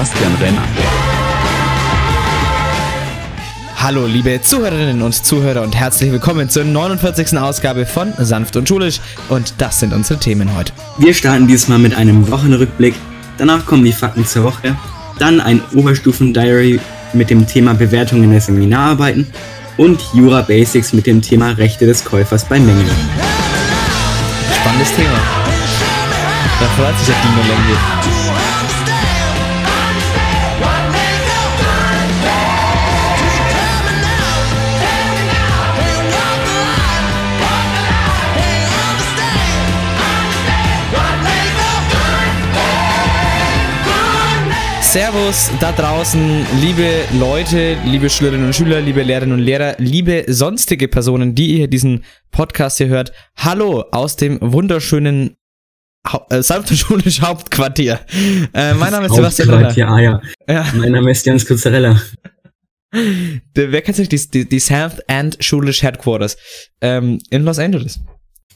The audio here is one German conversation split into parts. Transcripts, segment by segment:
Sebastian Renner. Hallo liebe Zuhörerinnen und Zuhörer und herzlich willkommen zur 49. Ausgabe von Sanft und Schulisch und das sind unsere Themen heute. Wir starten diesmal mit einem Wochenrückblick, danach kommen die Fakten zur Woche, dann ein Oberstufen-Diary mit dem Thema Bewertungen der Seminararbeiten und Jura Basics mit dem Thema Rechte des Käufers bei Mängeln. Spannendes Thema. Da freut sich der Dino Lengi. Servus da draußen, liebe Leute, liebe Schülerinnen und Schüler, liebe Lehrerinnen und Lehrer, liebe sonstige Personen, die ihr diesen Podcast hier hört. Hallo aus dem wunderschönen ha äh, Sanfterschulisch Hauptquartier. Äh, mein Name ist Sebastian Hauptquartier, ah, ja. ja. Mein Name ist Jens Kurzarella. Wer kennt sich die, die, die Sanft and Schulisch Headquarters ähm, in Los Angeles?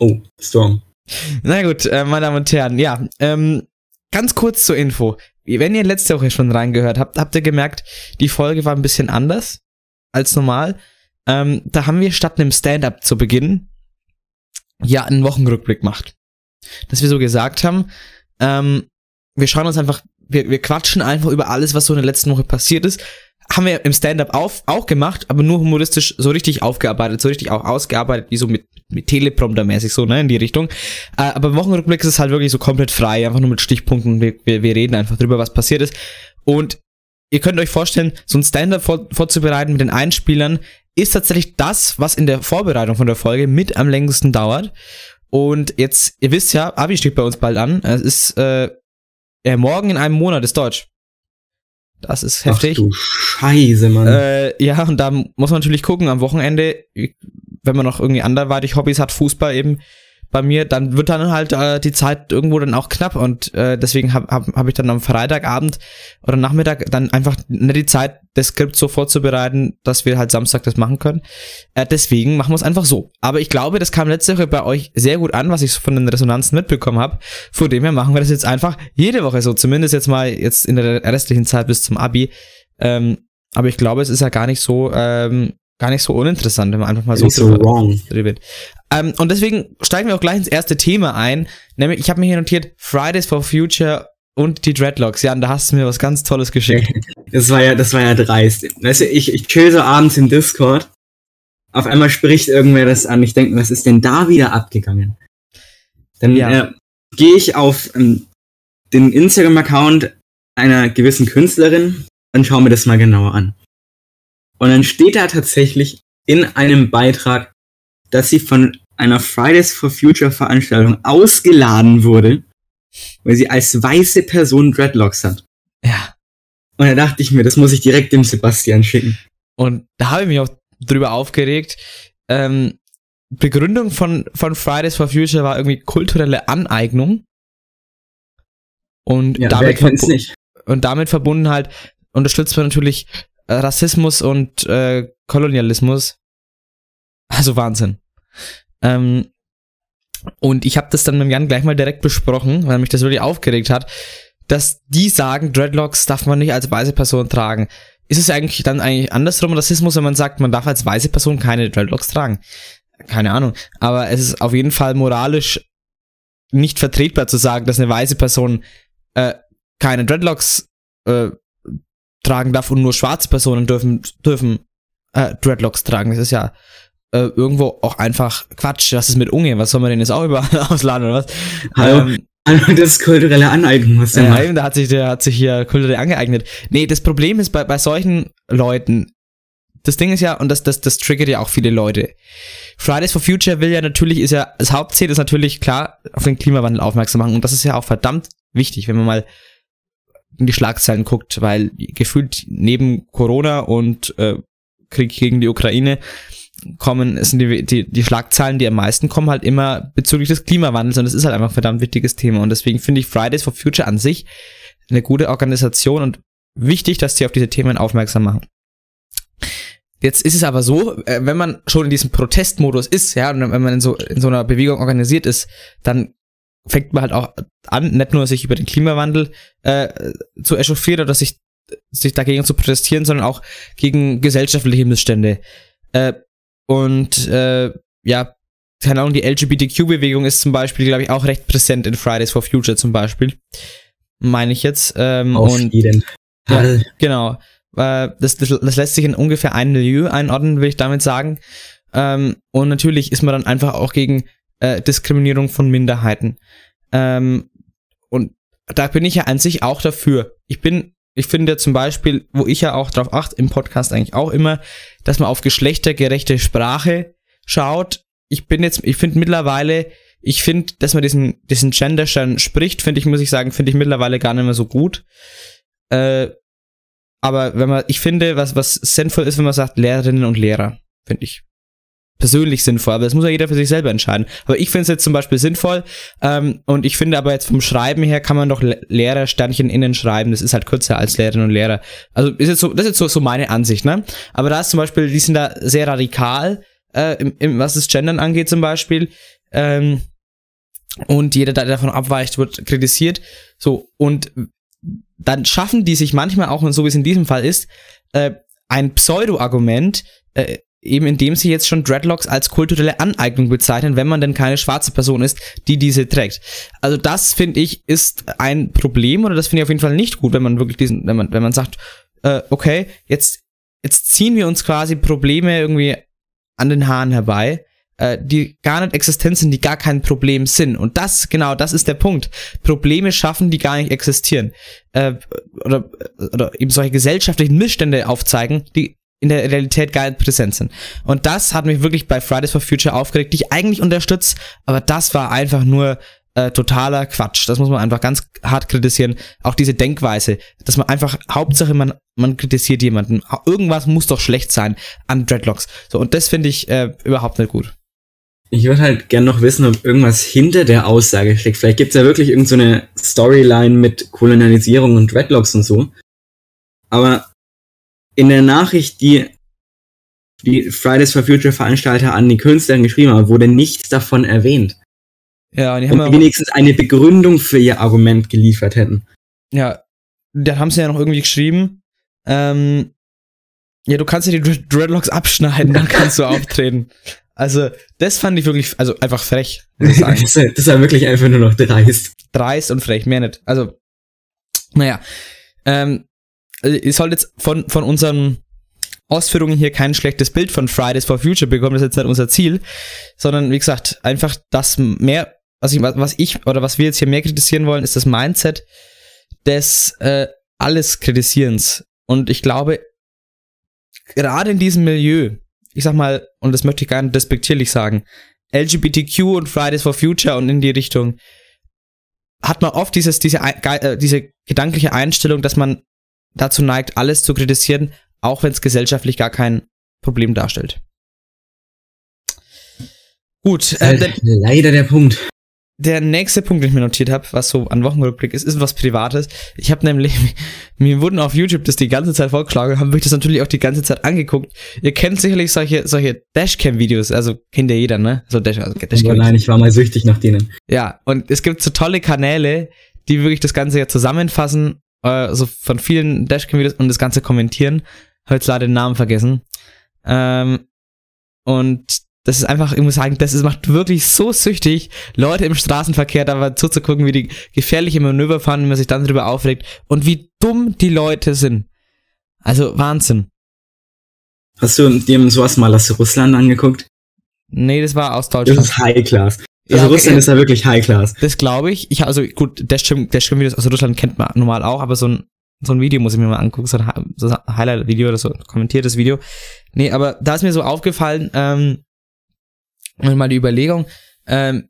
Oh, strong. Na gut, äh, meine Damen und Herren, ja, ähm, ganz kurz zur Info wenn ihr letzte Woche schon reingehört habt, habt ihr gemerkt, die Folge war ein bisschen anders als normal. Ähm, da haben wir statt einem Stand-up zu Beginn ja einen Wochenrückblick gemacht. Dass wir so gesagt haben, ähm, wir schauen uns einfach, wir, wir quatschen einfach über alles, was so in der letzten Woche passiert ist, haben wir im Stand-up auch gemacht, aber nur humoristisch so richtig aufgearbeitet, so richtig auch ausgearbeitet, wie so mit, mit Teleprompter-mäßig, so, ne, in die Richtung. Äh, aber im Wochenrückblick ist es halt wirklich so komplett frei, einfach nur mit Stichpunkten. Wir, wir, wir reden einfach drüber, was passiert ist. Und ihr könnt euch vorstellen, so ein Stand-up vor, vorzubereiten mit den Einspielern ist tatsächlich das, was in der Vorbereitung von der Folge mit am längsten dauert. Und jetzt, ihr wisst ja, Abi steht bei uns bald an. Es ist äh, äh, morgen in einem Monat ist Deutsch. Das ist heftig. Ach du Scheiße, Mann. Äh, ja, und da muss man natürlich gucken, am Wochenende, wenn man noch irgendwie anderweitig Hobbys hat, Fußball eben bei mir, dann wird dann halt äh, die Zeit irgendwo dann auch knapp und äh, deswegen habe hab, hab ich dann am Freitagabend oder Nachmittag dann einfach nicht die Zeit, das Skript so vorzubereiten, dass wir halt Samstag das machen können. Äh, deswegen machen wir es einfach so. Aber ich glaube, das kam letzte Woche bei euch sehr gut an, was ich von den Resonanzen mitbekommen habe. Von dem her machen wir das jetzt einfach jede Woche so, zumindest jetzt mal jetzt in der restlichen Zeit bis zum Abi. Ähm, aber ich glaube, es ist ja gar nicht so ähm, gar nicht so uninteressant, wenn man einfach mal so, so. Drüber. Ähm, und deswegen steigen wir auch gleich ins erste Thema ein. Nämlich, ich habe mir hier notiert, Fridays for Future und die Dreadlocks. Ja, und da hast du mir was ganz Tolles geschickt. Das war ja, das war ja dreist. Weißt du, ich, ich chill so abends im Discord. Auf einmal spricht irgendwer das an. Ich denke, was ist denn da wieder abgegangen? Dann ja. äh, gehe ich auf ähm, den Instagram-Account einer gewissen Künstlerin und schaue mir das mal genauer an. Und dann steht da tatsächlich in einem Beitrag, dass sie von einer Fridays for Future Veranstaltung ausgeladen wurde, weil sie als weiße Person Dreadlocks hat. Ja. Und da dachte ich mir, das muss ich direkt dem Sebastian schicken. Und da habe ich mich auch drüber aufgeregt. Ähm, Begründung von, von Fridays for Future war irgendwie kulturelle Aneignung. Und, ja, damit, nicht. und damit verbunden halt unterstützt man natürlich Rassismus und äh, Kolonialismus. Also Wahnsinn. Ähm, und ich habe das dann mit Jan gleich mal direkt besprochen, weil mich das wirklich aufgeregt hat, dass die sagen, Dreadlocks darf man nicht als weiße Person tragen. Ist es eigentlich dann eigentlich andersrum Rassismus, wenn man sagt, man darf als weiße Person keine Dreadlocks tragen? Keine Ahnung. Aber es ist auf jeden Fall moralisch nicht vertretbar zu sagen, dass eine weiße Person äh, keine Dreadlocks äh, tragen darf und nur schwarze Personen dürfen, dürfen äh, Dreadlocks tragen. Das ist ja äh, irgendwo auch einfach Quatsch. Was ist mit Unge? Was soll man denn jetzt auch überall ausladen oder was? Hallo. Ähm, das ist kulturelle Aneignung, was der ja, macht. Da hat sich, der hat sich hier kulturell angeeignet. Nee, das Problem ist bei, bei solchen Leuten, das Ding ist ja, und das, das, das triggert ja auch viele Leute. Fridays for Future will ja natürlich, ist ja, das Hauptziel ist natürlich klar, auf den Klimawandel aufmerksam machen. Und das ist ja auch verdammt wichtig, wenn man mal in die Schlagzeilen guckt, weil gefühlt neben Corona und äh, Krieg gegen die Ukraine kommen, sind die, die, die Schlagzeilen, die am meisten kommen, halt immer bezüglich des Klimawandels und das ist halt einfach ein verdammt wichtiges Thema und deswegen finde ich Fridays for Future an sich eine gute Organisation und wichtig, dass die auf diese Themen aufmerksam machen. Jetzt ist es aber so, äh, wenn man schon in diesem Protestmodus ist, ja, und wenn man in so, in so einer Bewegung organisiert ist, dann fängt man halt auch an, nicht nur sich über den Klimawandel äh, zu echauffieren oder sich, sich dagegen zu protestieren, sondern auch gegen gesellschaftliche Missstände. Äh, und äh, ja, keine Ahnung, die LGBTQ-Bewegung ist zum Beispiel, glaube ich, auch recht präsent in Fridays for Future zum Beispiel. Meine ich jetzt. Ähm, Auf und jeden ja, Fall. genau. Äh, das, das, das lässt sich in ungefähr ein Milieu einordnen, will ich damit sagen. Ähm, und natürlich ist man dann einfach auch gegen äh, Diskriminierung von Minderheiten. Ähm, und da bin ich ja an sich auch dafür. Ich bin, ich finde zum Beispiel, wo ich ja auch drauf achte, im Podcast eigentlich auch immer, dass man auf geschlechtergerechte Sprache schaut. Ich bin jetzt, ich finde mittlerweile, ich finde, dass man diesen, diesen Genderstern spricht, finde ich, muss ich sagen, finde ich mittlerweile gar nicht mehr so gut. Äh, aber wenn man, ich finde, was, was sinnvoll ist, wenn man sagt Lehrerinnen und Lehrer, finde ich persönlich sinnvoll, aber das muss ja jeder für sich selber entscheiden. Aber ich finde es jetzt zum Beispiel sinnvoll ähm, und ich finde aber jetzt vom Schreiben her kann man doch Le Lehrer Sternchen innen schreiben, das ist halt kürzer als Lehrerinnen und Lehrer. Also ist jetzt so, das ist jetzt so, so meine Ansicht, ne? Aber da ist zum Beispiel, die sind da sehr radikal, äh, im, im, was das Gendern angeht zum Beispiel. Ähm, und jeder, der davon abweicht, wird kritisiert. So, und dann schaffen die sich manchmal auch, und so wie es in diesem Fall ist, äh, ein Pseudo-Argument, äh, eben indem sie jetzt schon Dreadlocks als kulturelle Aneignung bezeichnen, wenn man denn keine schwarze Person ist, die diese trägt. Also das finde ich ist ein Problem oder das finde ich auf jeden Fall nicht gut, wenn man wirklich diesen, wenn man, wenn man sagt, äh, okay, jetzt jetzt ziehen wir uns quasi Probleme irgendwie an den Haaren herbei, äh, die gar nicht existent sind, die gar kein Problem sind. Und das, genau, das ist der Punkt. Probleme schaffen, die gar nicht existieren. Äh, oder, oder eben solche gesellschaftlichen Missstände aufzeigen, die in der Realität gar nicht präsent sind. Und das hat mich wirklich bei Fridays for Future aufgeregt, die ich eigentlich unterstütze, aber das war einfach nur äh, totaler Quatsch. Das muss man einfach ganz hart kritisieren. Auch diese Denkweise, dass man einfach, Hauptsache man, man kritisiert jemanden. Irgendwas muss doch schlecht sein an Dreadlocks. So, und das finde ich äh, überhaupt nicht gut. Ich würde halt gern noch wissen, ob irgendwas hinter der Aussage steckt. Vielleicht gibt's ja wirklich irgendeine so Storyline mit Kolonialisierung und Dreadlocks und so. Aber in der Nachricht, die die Fridays for Future Veranstalter an die Künstlerin geschrieben haben, wurde nichts davon erwähnt. Ja, und die Und haben ja, wenigstens eine Begründung für ihr Argument geliefert hätten. ja, da haben sie ja noch irgendwie geschrieben, ähm, ja, du kannst ja die Dread- Dreadlocks abschneiden, dann kannst du auftreten. Also, das fand ich wirklich, also einfach frech, das, das war wirklich einfach nur noch dreist. dreist und frech, mehr nicht. Also, naja, ähm, äh, ihr sollt jetzt von, von unseren Ausführungen hier kein schlechtes Bild von Fridays for Future bekommen, das ist jetzt nicht unser Ziel, sondern wie gesagt, einfach das mehr, was ich, was ich oder was wir jetzt hier mehr kritisieren wollen, ist das Mindset des äh, alles Kritisierens. Und ich glaube, gerade in diesem Milieu, ich sag mal, und das möchte ich gar nicht despektierlich sagen, LGBTQ und Fridays for Future und in die Richtung, hat man oft dieses, diese, äh, diese gedankliche Einstellung, dass man dazu neigt, alles zu kritisieren, auch wenn es gesellschaftlich gar kein Problem darstellt. Gut, äh, Halt der, leider der Punkt. der nächste Punkt, den ich mir notiert habe, was so an Wochenrückblick ist, ist was Privates. Ich habe nämlich, mir wurden auf YouTube das die ganze Zeit vorgeschlagen, haben mich das natürlich auch die ganze Zeit angeguckt. Ihr kennt sicherlich solche, solche Dashcam-Videos, also kennt ja jeder, ne? So Dash, also Dashcam. nein, ich war mal süchtig nach denen. Ja, und es gibt so tolle Kanäle, die wirklich das Ganze ja zusammenfassen, äh, so von vielen Dashcam-Videos und das Ganze kommentieren. Hab jetzt leider den Namen vergessen. Ähm, und das ist einfach, ich muss sagen, das ist, macht wirklich so süchtig, Leute im Straßenverkehr dabei zuzugucken, wie die gefährliche Manöver fahren, wie man sich dann darüber aufregt und wie dumm die Leute sind. Also Wahnsinn. Hast du dir sowas mal aus Russland angeguckt? Nee, das war aus Das Deutschland. ist High Class. Ja, Also okay. Russland ist da wirklich High Class. Das glaube ich. Ich also gut, Dashcam, Dashcam-Videos aus Russland kennt man normal auch, aber so ein so ein Video muss ich mir mal angucken, so ein, so ein Highlight-Video oder so, ein kommentiertes Video. Nee, aber da ist mir so aufgefallen, ähm, und mal die Überlegung, ähm,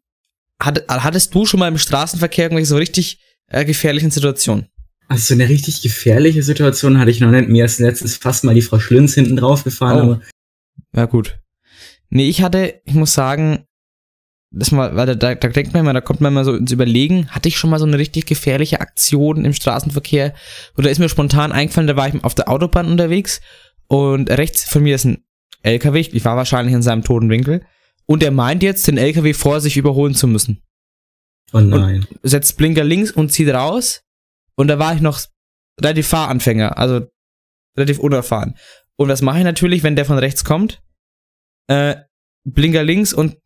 hat, hattest du schon mal im Straßenverkehr irgendwelche so richtig äh, gefährlichen Situationen? Also so eine richtig gefährliche Situation hatte ich noch nicht. Mir ist letztens fast mal die Frau Schlünz hinten drauf gefahren, Oh. aber Ja, gut. Nee, ich hatte, ich muss sagen, das mal, weil da, da, da denkt man immer, da kommt man immer so ins Überlegen, hatte ich schon mal so eine richtig gefährliche Aktion im Straßenverkehr? Oder ist mir spontan eingefallen, da war ich auf der Autobahn unterwegs Und rechts von mir ist ein LKW. Ich war wahrscheinlich in seinem toten Winkel. Und er meint jetzt, den LKW vor sich überholen zu müssen. Oh nein. Und setzt Blinker links und zieht raus. Und da war ich noch relativ Fahranfänger, also relativ unerfahren. Und was mache ich natürlich, wenn der von rechts kommt? Äh, Blinker links und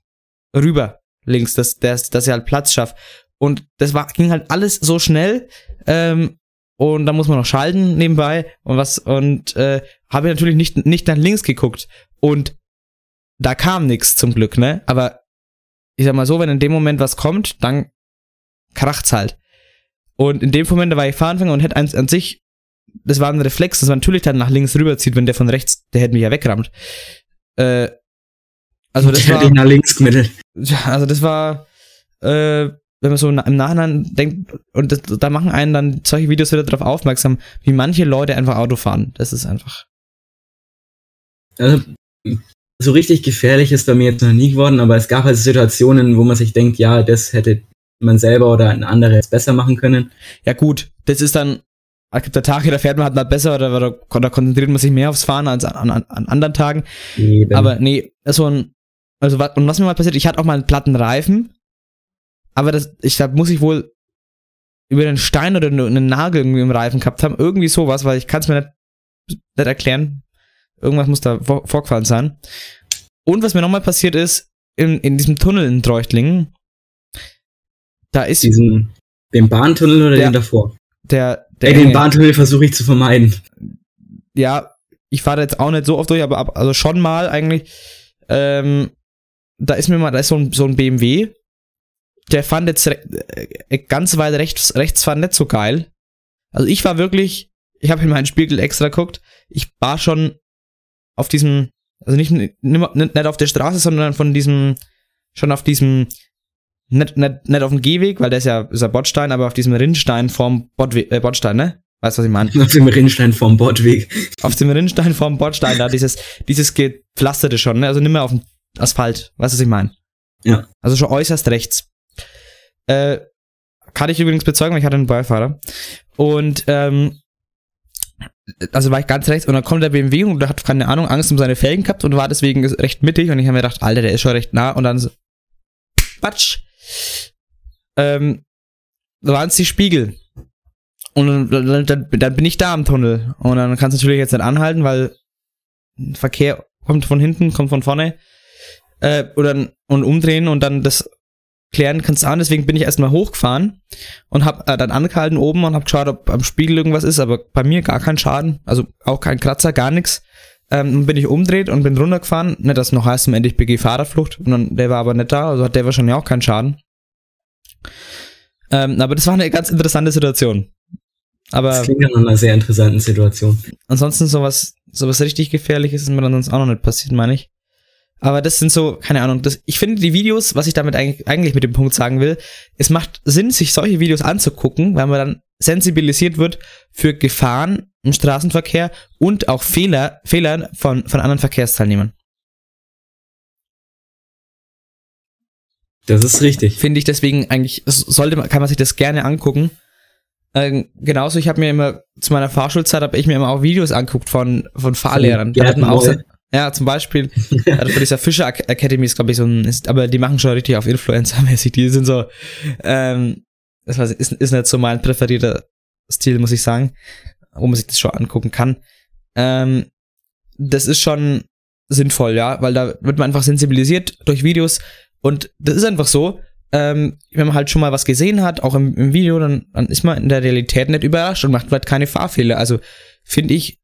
rüber links, dass, dass, dass er halt Platz schafft. Und das war, ging halt alles so schnell. Ähm, und da muss man noch schalten nebenbei und was und äh, habe natürlich nicht nicht nach links geguckt und da kam nichts zum Glück, ne? Aber ich sag mal so, wenn in dem Moment was kommt, dann kracht's halt. Und in dem Moment, da war ich Fahranfänger und hätte an, an sich, das war ein Reflex, dass man natürlich dann nach links rüberzieht, wenn der von rechts, der hätte mich ja weggerammt. Äh, also das war, nach links gemittelt. ja, also das war, äh, wenn man so im Nachhinein denkt, und das, da machen einen dann solche Videos wieder darauf aufmerksam, wie manche Leute einfach Auto fahren. Das ist einfach. Also, so richtig gefährlich ist bei mir jetzt noch nie geworden, aber es gab halt Situationen, wo man sich denkt, ja, das hätte man selber oder ein anderer jetzt besser machen können. Ja, gut, das ist dann, es gibt da Tage, da fährt man halt mal besser oder, oder, oder konzentriert man sich mehr aufs Fahren als an, an, an anderen Tagen. Eben. Aber nee, so ein, also was, und was mir mal passiert, ich hatte auch mal einen platten Reifen, aber das, ich da muss ich wohl über einen Stein oder eine- einen Nagel irgendwie im Reifen gehabt haben, irgendwie sowas, weil ich kann es mir nicht, nicht erklären. Irgendwas muss da vor, vorgefallen sein. Und was mir nochmal passiert ist, in, in diesem Tunnel in Treuchtlingen, da ist diesen, den Bahntunnel oder Ja. den davor? der, der Ey, den Bahntunnel versuche ich zu vermeiden. ja, ich fahre jetzt auch nicht so oft durch, aber ab, also schon mal eigentlich. Ähm, da ist mir mal, da ist so ein, so ein BMW, der fand jetzt äh, ganz weit rechts, rechts fahren nicht so geil. Also ich war wirklich, ich habe in meinen Spiegel extra geguckt, ich war schon auf diesem, also nicht, nicht, nicht auf der Straße, sondern von diesem, schon auf diesem, nicht, nicht, nicht auf dem Gehweg, weil der ist ja, ist ja Bordstein, aber auf diesem Rinnstein vorm Bordwe äh, Bordstein, ne? Weißt du, was ich meine? Auf dem Rinnstein vorm Bordweg. auf dem Rinnstein vorm Bordstein da, dieses, dieses gepflasterte schon, ne? Also nicht mehr auf dem Asphalt. Weißt du, was ich meine? Ja. Also schon äußerst rechts. Äh, kann ich übrigens bezeugen, weil ich hatte einen Beifahrer. Und, ähm, also war ich ganz rechts und dann kommt der BMW und der hat, keine Ahnung, Angst um seine Felgen gehabt und war deswegen recht mittig und ich habe mir gedacht, Alter, der ist schon recht nah und dann so, Batsch. Ähm, da waren es die Spiegel. Und dann, dann, dann bin ich da am Tunnel. Und dann kannst du natürlich jetzt nicht anhalten, weil Verkehr kommt von hinten, kommt von vorne. Äh, oder, und umdrehen und dann das klären kannst du an. Deswegen bin ich erstmal hochgefahren und hab äh, dann angehalten oben und hab geschaut, ob am Spiegel irgendwas ist. Aber bei mir gar kein Schaden. Also auch kein Kratzer, gar nichts. Ähm, bin ich umdreht und bin runtergefahren. Nicht, dass noch heißt, am Ende ich BG Fahrerflucht. Und dann, der war aber nicht da, also hat der wahrscheinlich auch keinen Schaden. Ähm, aber das war eine ganz interessante Situation. Aber Das klingt ja nach einer sehr interessanten Situation. ansonsten sowas, sowas richtig gefährliches ist mir dann sonst auch noch nicht passiert, meine ich. Aber das sind so, keine Ahnung, das, ich finde die Videos, was ich damit eigentlich, eigentlich mit dem Punkt sagen will, es macht Sinn, sich solche Videos anzugucken, weil man dann sensibilisiert wird für Gefahren im Straßenverkehr und auch Fehler, Fehler von, von anderen Verkehrsteilnehmern. Das ist richtig. Finde ich deswegen eigentlich, sollte man, kann man sich das gerne angucken. Ähm, genauso, ich habe mir immer, zu meiner Fahrschulzeit habe ich mir immer auch Videos angeguckt von, von Fahrlehrern. Da hat man auch ja, zum Beispiel, also von dieser Fischer Ac- Academy ist, glaube ich, so ein, ist, aber die machen schon richtig auf Influencer-mäßig. Die sind so, ähm, das weiß ich, ist, ist nicht so mein präferierter Stil, muss ich sagen, wo man sich das schon angucken kann. Ähm, das ist schon sinnvoll, ja, weil da wird man einfach sensibilisiert durch Videos und das ist einfach so, ähm, wenn man halt schon mal was gesehen hat, auch im, im Video, dann, dann ist man in der Realität nicht überrascht und macht halt keine Fahrfehler. Also finde ich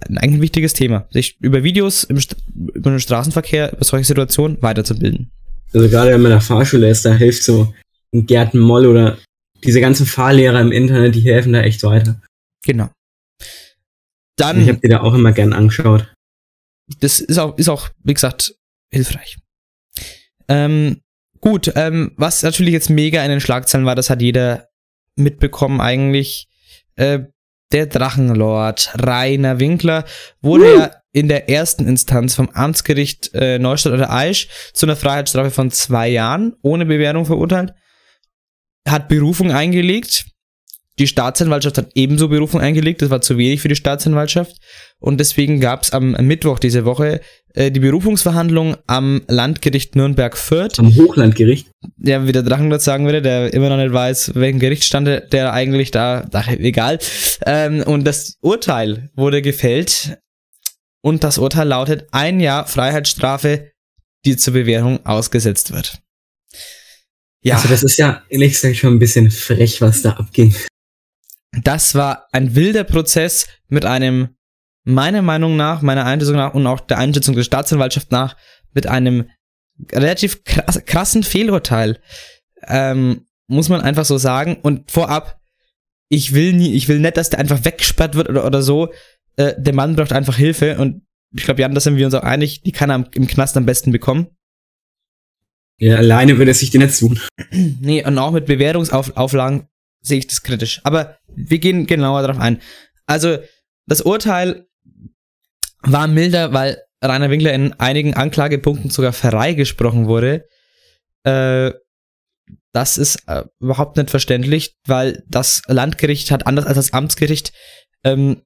ein eigentlich wichtiges Thema, sich über Videos im, St- über den Straßenverkehr, über solche Situationen weiterzubilden. Also gerade wenn man in der Fahrschule ist, da hilft so ein Gärten Moll oder diese ganzen Fahrlehrer im Internet, die helfen da echt weiter. Genau. Ich Dann, habe die da auch immer gern angeschaut. das ist auch, ist auch, wie gesagt, hilfreich. Ähm, gut, ähm, was natürlich jetzt mega in den Schlagzeilen war, das hat jeder mitbekommen eigentlich. Äh, der Drachenlord Rainer Winkler wurde ja in der ersten Instanz vom Amtsgericht äh, Neustadt oder Aisch zu einer Freiheitsstrafe von zwei Jahren ohne Bewährung verurteilt. Hat Berufung eingelegt. die Staatsanwaltschaft hat ebenso Berufung eingelegt, das war zu wenig für die Staatsanwaltschaft. Und deswegen gab es am Mittwoch diese Woche äh, die Berufungsverhandlung am Landgericht Nürnberg-Fürth. Am Hochlandgericht? Ja, wie der Drachenlord sagen würde, der immer noch nicht weiß, welchen Gerichtsstand der eigentlich da, ach, egal. Ähm, und das Urteil wurde gefällt. Und das Urteil lautet ein Jahr Freiheitsstrafe, die zur Bewährung ausgesetzt wird. Ja. Also das ist ja ehrlich gesagt schon ein bisschen frech, was da abging. Das war ein wilder Prozess mit einem, meiner Meinung nach, meiner Einschätzung nach und auch der Einschätzung der Staatsanwaltschaft nach, mit einem relativ krass, krassen Fehlurteil. Ähm, muss man einfach so sagen. Und vorab, ich will nie, ich will nicht, dass der einfach weggesperrt wird oder, oder so. Äh, der Mann braucht einfach Hilfe und ich glaube, Jan, da sind wir uns auch einig, die kann er im Knast am besten bekommen. Ja, alleine würde er sich die nicht tun. Nee, und auch mit Bewährungsauflagen sehe ich das kritisch. Aber wir gehen genauer darauf ein. Also, das Urteil war milder, weil Rainer Winkler in einigen Anklagepunkten sogar freigesprochen wurde. Äh, das ist äh, überhaupt nicht verständlich, weil das Landgericht hat anders als das Amtsgericht ähm,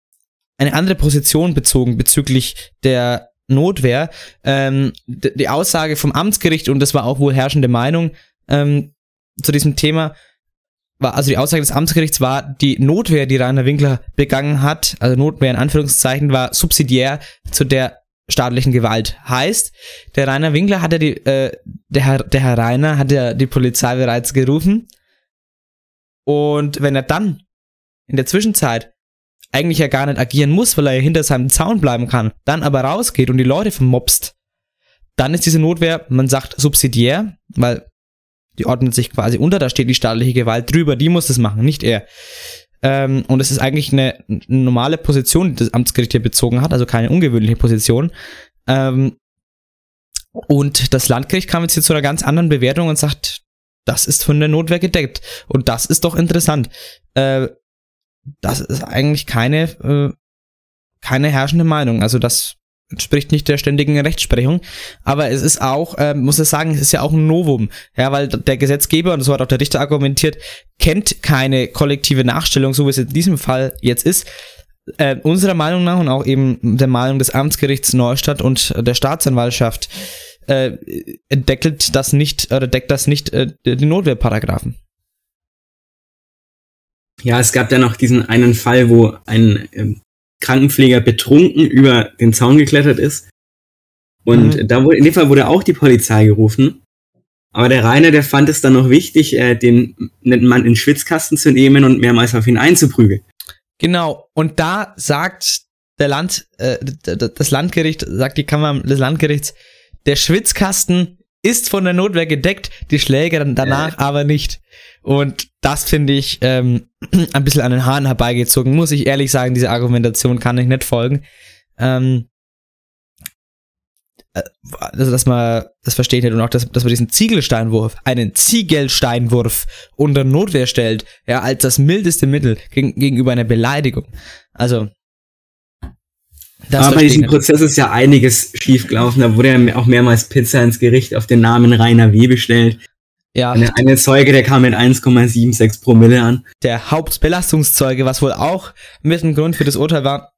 eine andere Position bezogen bezüglich der Notwehr. Ähm, die Aussage vom Amtsgericht, und das war auch wohl herrschende Meinung ähm, zu diesem Thema, war, also die Aussage des Amtsgerichts war, die Notwehr, die Rainer Winkler begangen hat, also Notwehr in Anführungszeichen, war subsidiär zu der staatlichen Gewalt. Heißt, der Rainer Winkler hatte die, äh, der Herr, der Herr Rainer hat ja die Polizei bereits gerufen. Und wenn er dann in der Zwischenzeit eigentlich ja gar nicht agieren muss, weil er ja hinter seinem Zaun bleiben kann, dann aber rausgeht und die Leute vermobst, dann ist diese Notwehr, man sagt subsidiär, weil die ordnet sich quasi unter, da steht die staatliche Gewalt drüber, die muss das machen, nicht er. Ähm, und es ist eigentlich eine, normale Position, die das Amtsgericht hier bezogen hat, also keine ungewöhnliche Position. Ähm, und das Landgericht kam jetzt hier zu einer ganz anderen Bewertung und sagt, das ist von der Notwehr gedeckt. Und das ist doch interessant. Äh, das ist eigentlich keine, äh, keine herrschende Meinung. Also das entspricht nicht der ständigen Rechtsprechung. Aber es ist auch, äh, muss ich sagen, es ist ja auch ein Novum. Ja, weil der Gesetzgeber, und so hat auch der Richter argumentiert, kennt keine kollektive Nachstellung, so wie es in diesem Fall jetzt ist. Äh, unserer Meinung nach und auch eben der Meinung des Amtsgerichts Neustadt und der Staatsanwaltschaft äh, deckelt das nicht oder deckt das nicht äh, die Notwehrparagraphen. Ja, es gab ja noch diesen einen Fall, wo ein ähm, Krankenpfleger betrunken über den Zaun geklettert ist. Und mhm. da wurde, in dem Fall wurde auch die Polizei gerufen. Aber der Rainer, der fand es dann noch wichtig, äh, den netten Mann in den Schwitzkasten zu nehmen und mehrmals auf ihn einzuprügeln. Genau. Und da sagt der Land, äh, das Landgericht, sagt die Kammer des Landgerichts, der Schwitzkasten ist von der Notwehr gedeckt, die Schläge dann danach äh. aber nicht. Und das finde ich ähm, ein bisschen an den Haaren herbeigezogen, muss ich ehrlich sagen, diese Argumentation kann ich nicht folgen. Ähm, äh, also, dass man das versteht nicht und auch, dass, dass man diesen Ziegelsteinwurf, einen Ziegelsteinwurf unter Notwehr stellt, ja, als das mildeste Mittel gegen, gegenüber einer Beleidigung. Also, das Aber bei diesem Prozess ist ja einiges schiefgelaufen. Da wurde ja auch mehrmals Pizza ins Gericht auf den Namen Rainer W. bestellt. Ja. Eine, eine Zeuge, der kam mit 1,76 Promille an. Der Hauptbelastungszeuge, was wohl auch mit ein Grund für das Urteil war.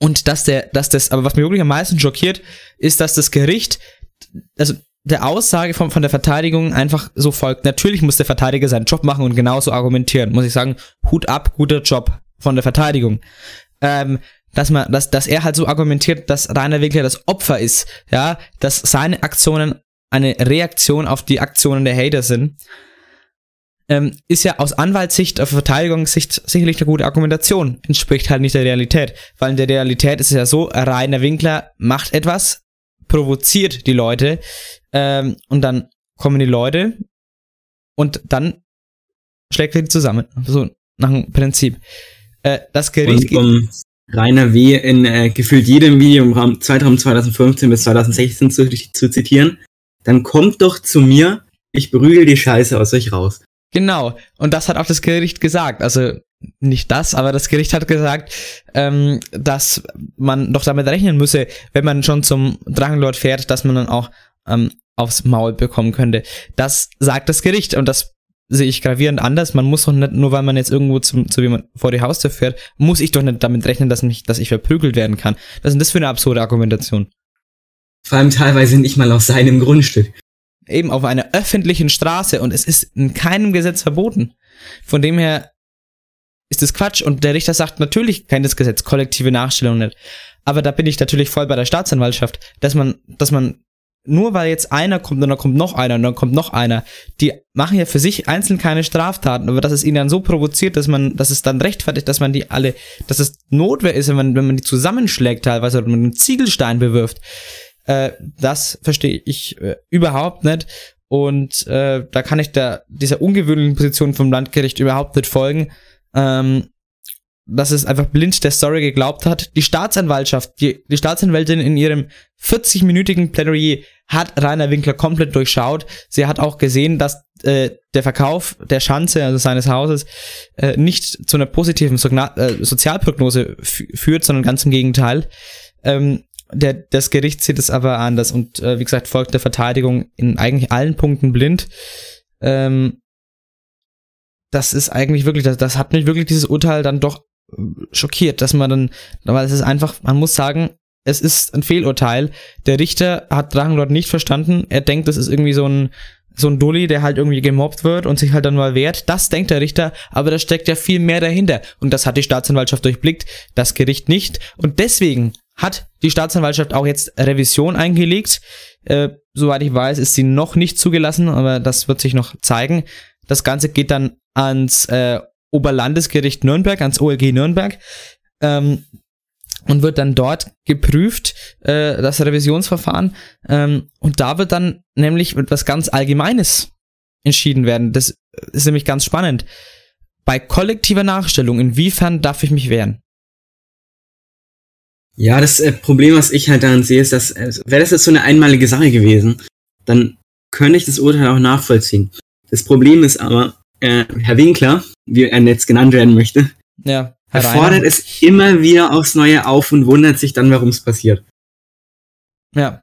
Und dass der, dass das, aber was mich wirklich am meisten schockiert, ist, dass das Gericht, also der Aussage von, von der Verteidigung einfach so folgt. Natürlich muss der Verteidiger seinen Job machen und genauso argumentieren. Muss ich sagen, Hut ab, guter Job von der Verteidigung. Ähm, dass man, dass, dass er halt so argumentiert, dass Rainer Winkler das Opfer ist, ja, dass seine Aktionen eine Reaktion auf die Aktionen der Hater sind, ähm, ist ja aus Anwaltssicht, auf Verteidigungssicht sicherlich eine gute Argumentation. Entspricht halt nicht der Realität. Weil in der Realität ist es ja so, Rainer Winkler macht etwas, provoziert die Leute ähm, und dann kommen die Leute und dann schlägt er die zusammen. So nach dem Prinzip. Äh, das Gericht. Und, um Rainer W. in äh, gefühlt jedem Video im Raum, Zeitraum 2015 bis 2016 zu, zu zitieren, dann kommt doch zu mir, ich berügel die Scheiße aus euch raus. Genau, und das hat auch das Gericht gesagt. Also nicht das, aber das Gericht hat gesagt, ähm, dass man doch damit rechnen müsse, wenn man schon zum Drachenlord fährt, dass man dann auch ähm, aufs Maul bekommen könnte. Das sagt das Gericht und das sehe ich gravierend anders. Man muss doch nicht, nur weil man jetzt irgendwo zum, zu jemand vor die Haustür fährt, muss ich doch nicht damit rechnen, dass, mich, dass ich verprügelt werden kann. Was ist denn das für eine absurde Argumentation? Vor allem teilweise nicht mal auf seinem Grundstück. Eben auf einer öffentlichen Straße und es ist in keinem Gesetz verboten. Von dem her ist das Quatsch und der Richter sagt natürlich kein Gesetz, kollektive Nachstellung nicht. Aber da bin ich natürlich voll bei der Staatsanwaltschaft, dass man, dass man nur weil jetzt einer kommt und dann kommt noch einer und dann kommt noch einer, die machen ja für sich einzeln keine Straftaten, aber dass es ihnen dann so provoziert, dass man, dass es dann rechtfertigt, dass man die alle, dass es Notwehr ist, wenn man, wenn man die zusammenschlägt teilweise oder man einen Ziegelstein bewirft, äh, das verstehe ich äh, überhaupt nicht. Und äh, da kann ich der, dieser ungewöhnlichen Position vom Landgericht überhaupt nicht folgen. Ähm, dass es einfach blind der Story geglaubt hat. Die Staatsanwaltschaft, die, die Staatsanwältin in ihrem 40-minütigen Plädoyer hat Rainer Winkler komplett durchschaut. Sie hat auch gesehen, dass äh, der Verkauf der Schanze, also seines Hauses, äh, nicht zu einer positiven Sogna äh, Sozialprognose führt, sondern ganz im Gegenteil. Ähm, der, das Gericht sieht es aber anders und äh, wie gesagt folgt der Verteidigung in eigentlich allen Punkten blind. Ähm, das ist eigentlich wirklich, das, das hat mich wirklich dieses Urteil dann doch schockiert, dass man dann, weil es ist einfach, man muss sagen, es ist ein Fehlurteil. Der Richter hat Drachenlord nicht verstanden. Er denkt, das ist irgendwie so ein, so ein Dulli, der halt irgendwie gemobbt wird und sich halt dann mal wehrt. Das denkt der Richter, aber da steckt ja viel mehr dahinter. Und das hat die Staatsanwaltschaft durchblickt, das Gericht nicht. Und deswegen hat die Staatsanwaltschaft auch jetzt Revision eingelegt. Äh, soweit ich weiß, ist sie noch nicht zugelassen, aber das wird sich noch zeigen. Das Ganze geht dann ans äh, Oberlandesgericht Nürnberg, ans OLG Nürnberg. Ähm, und wird dann dort geprüft, äh, das Revisionsverfahren. Ähm, und da wird dann nämlich etwas ganz Allgemeines entschieden werden. Das ist nämlich ganz spannend. Bei kollektiver Nachstellung, inwiefern darf ich mich wehren? Ja, das äh, Problem, was ich halt daran sehe, ist, dass, äh, wäre das jetzt so eine einmalige Sache gewesen, dann könnte ich das Urteil auch nachvollziehen. Das Problem ist aber, äh, Herr Winkler, wie er jetzt genannt werden möchte, ja, er fordert es immer wieder aufs Neue auf und wundert sich dann, warum es passiert. Ja.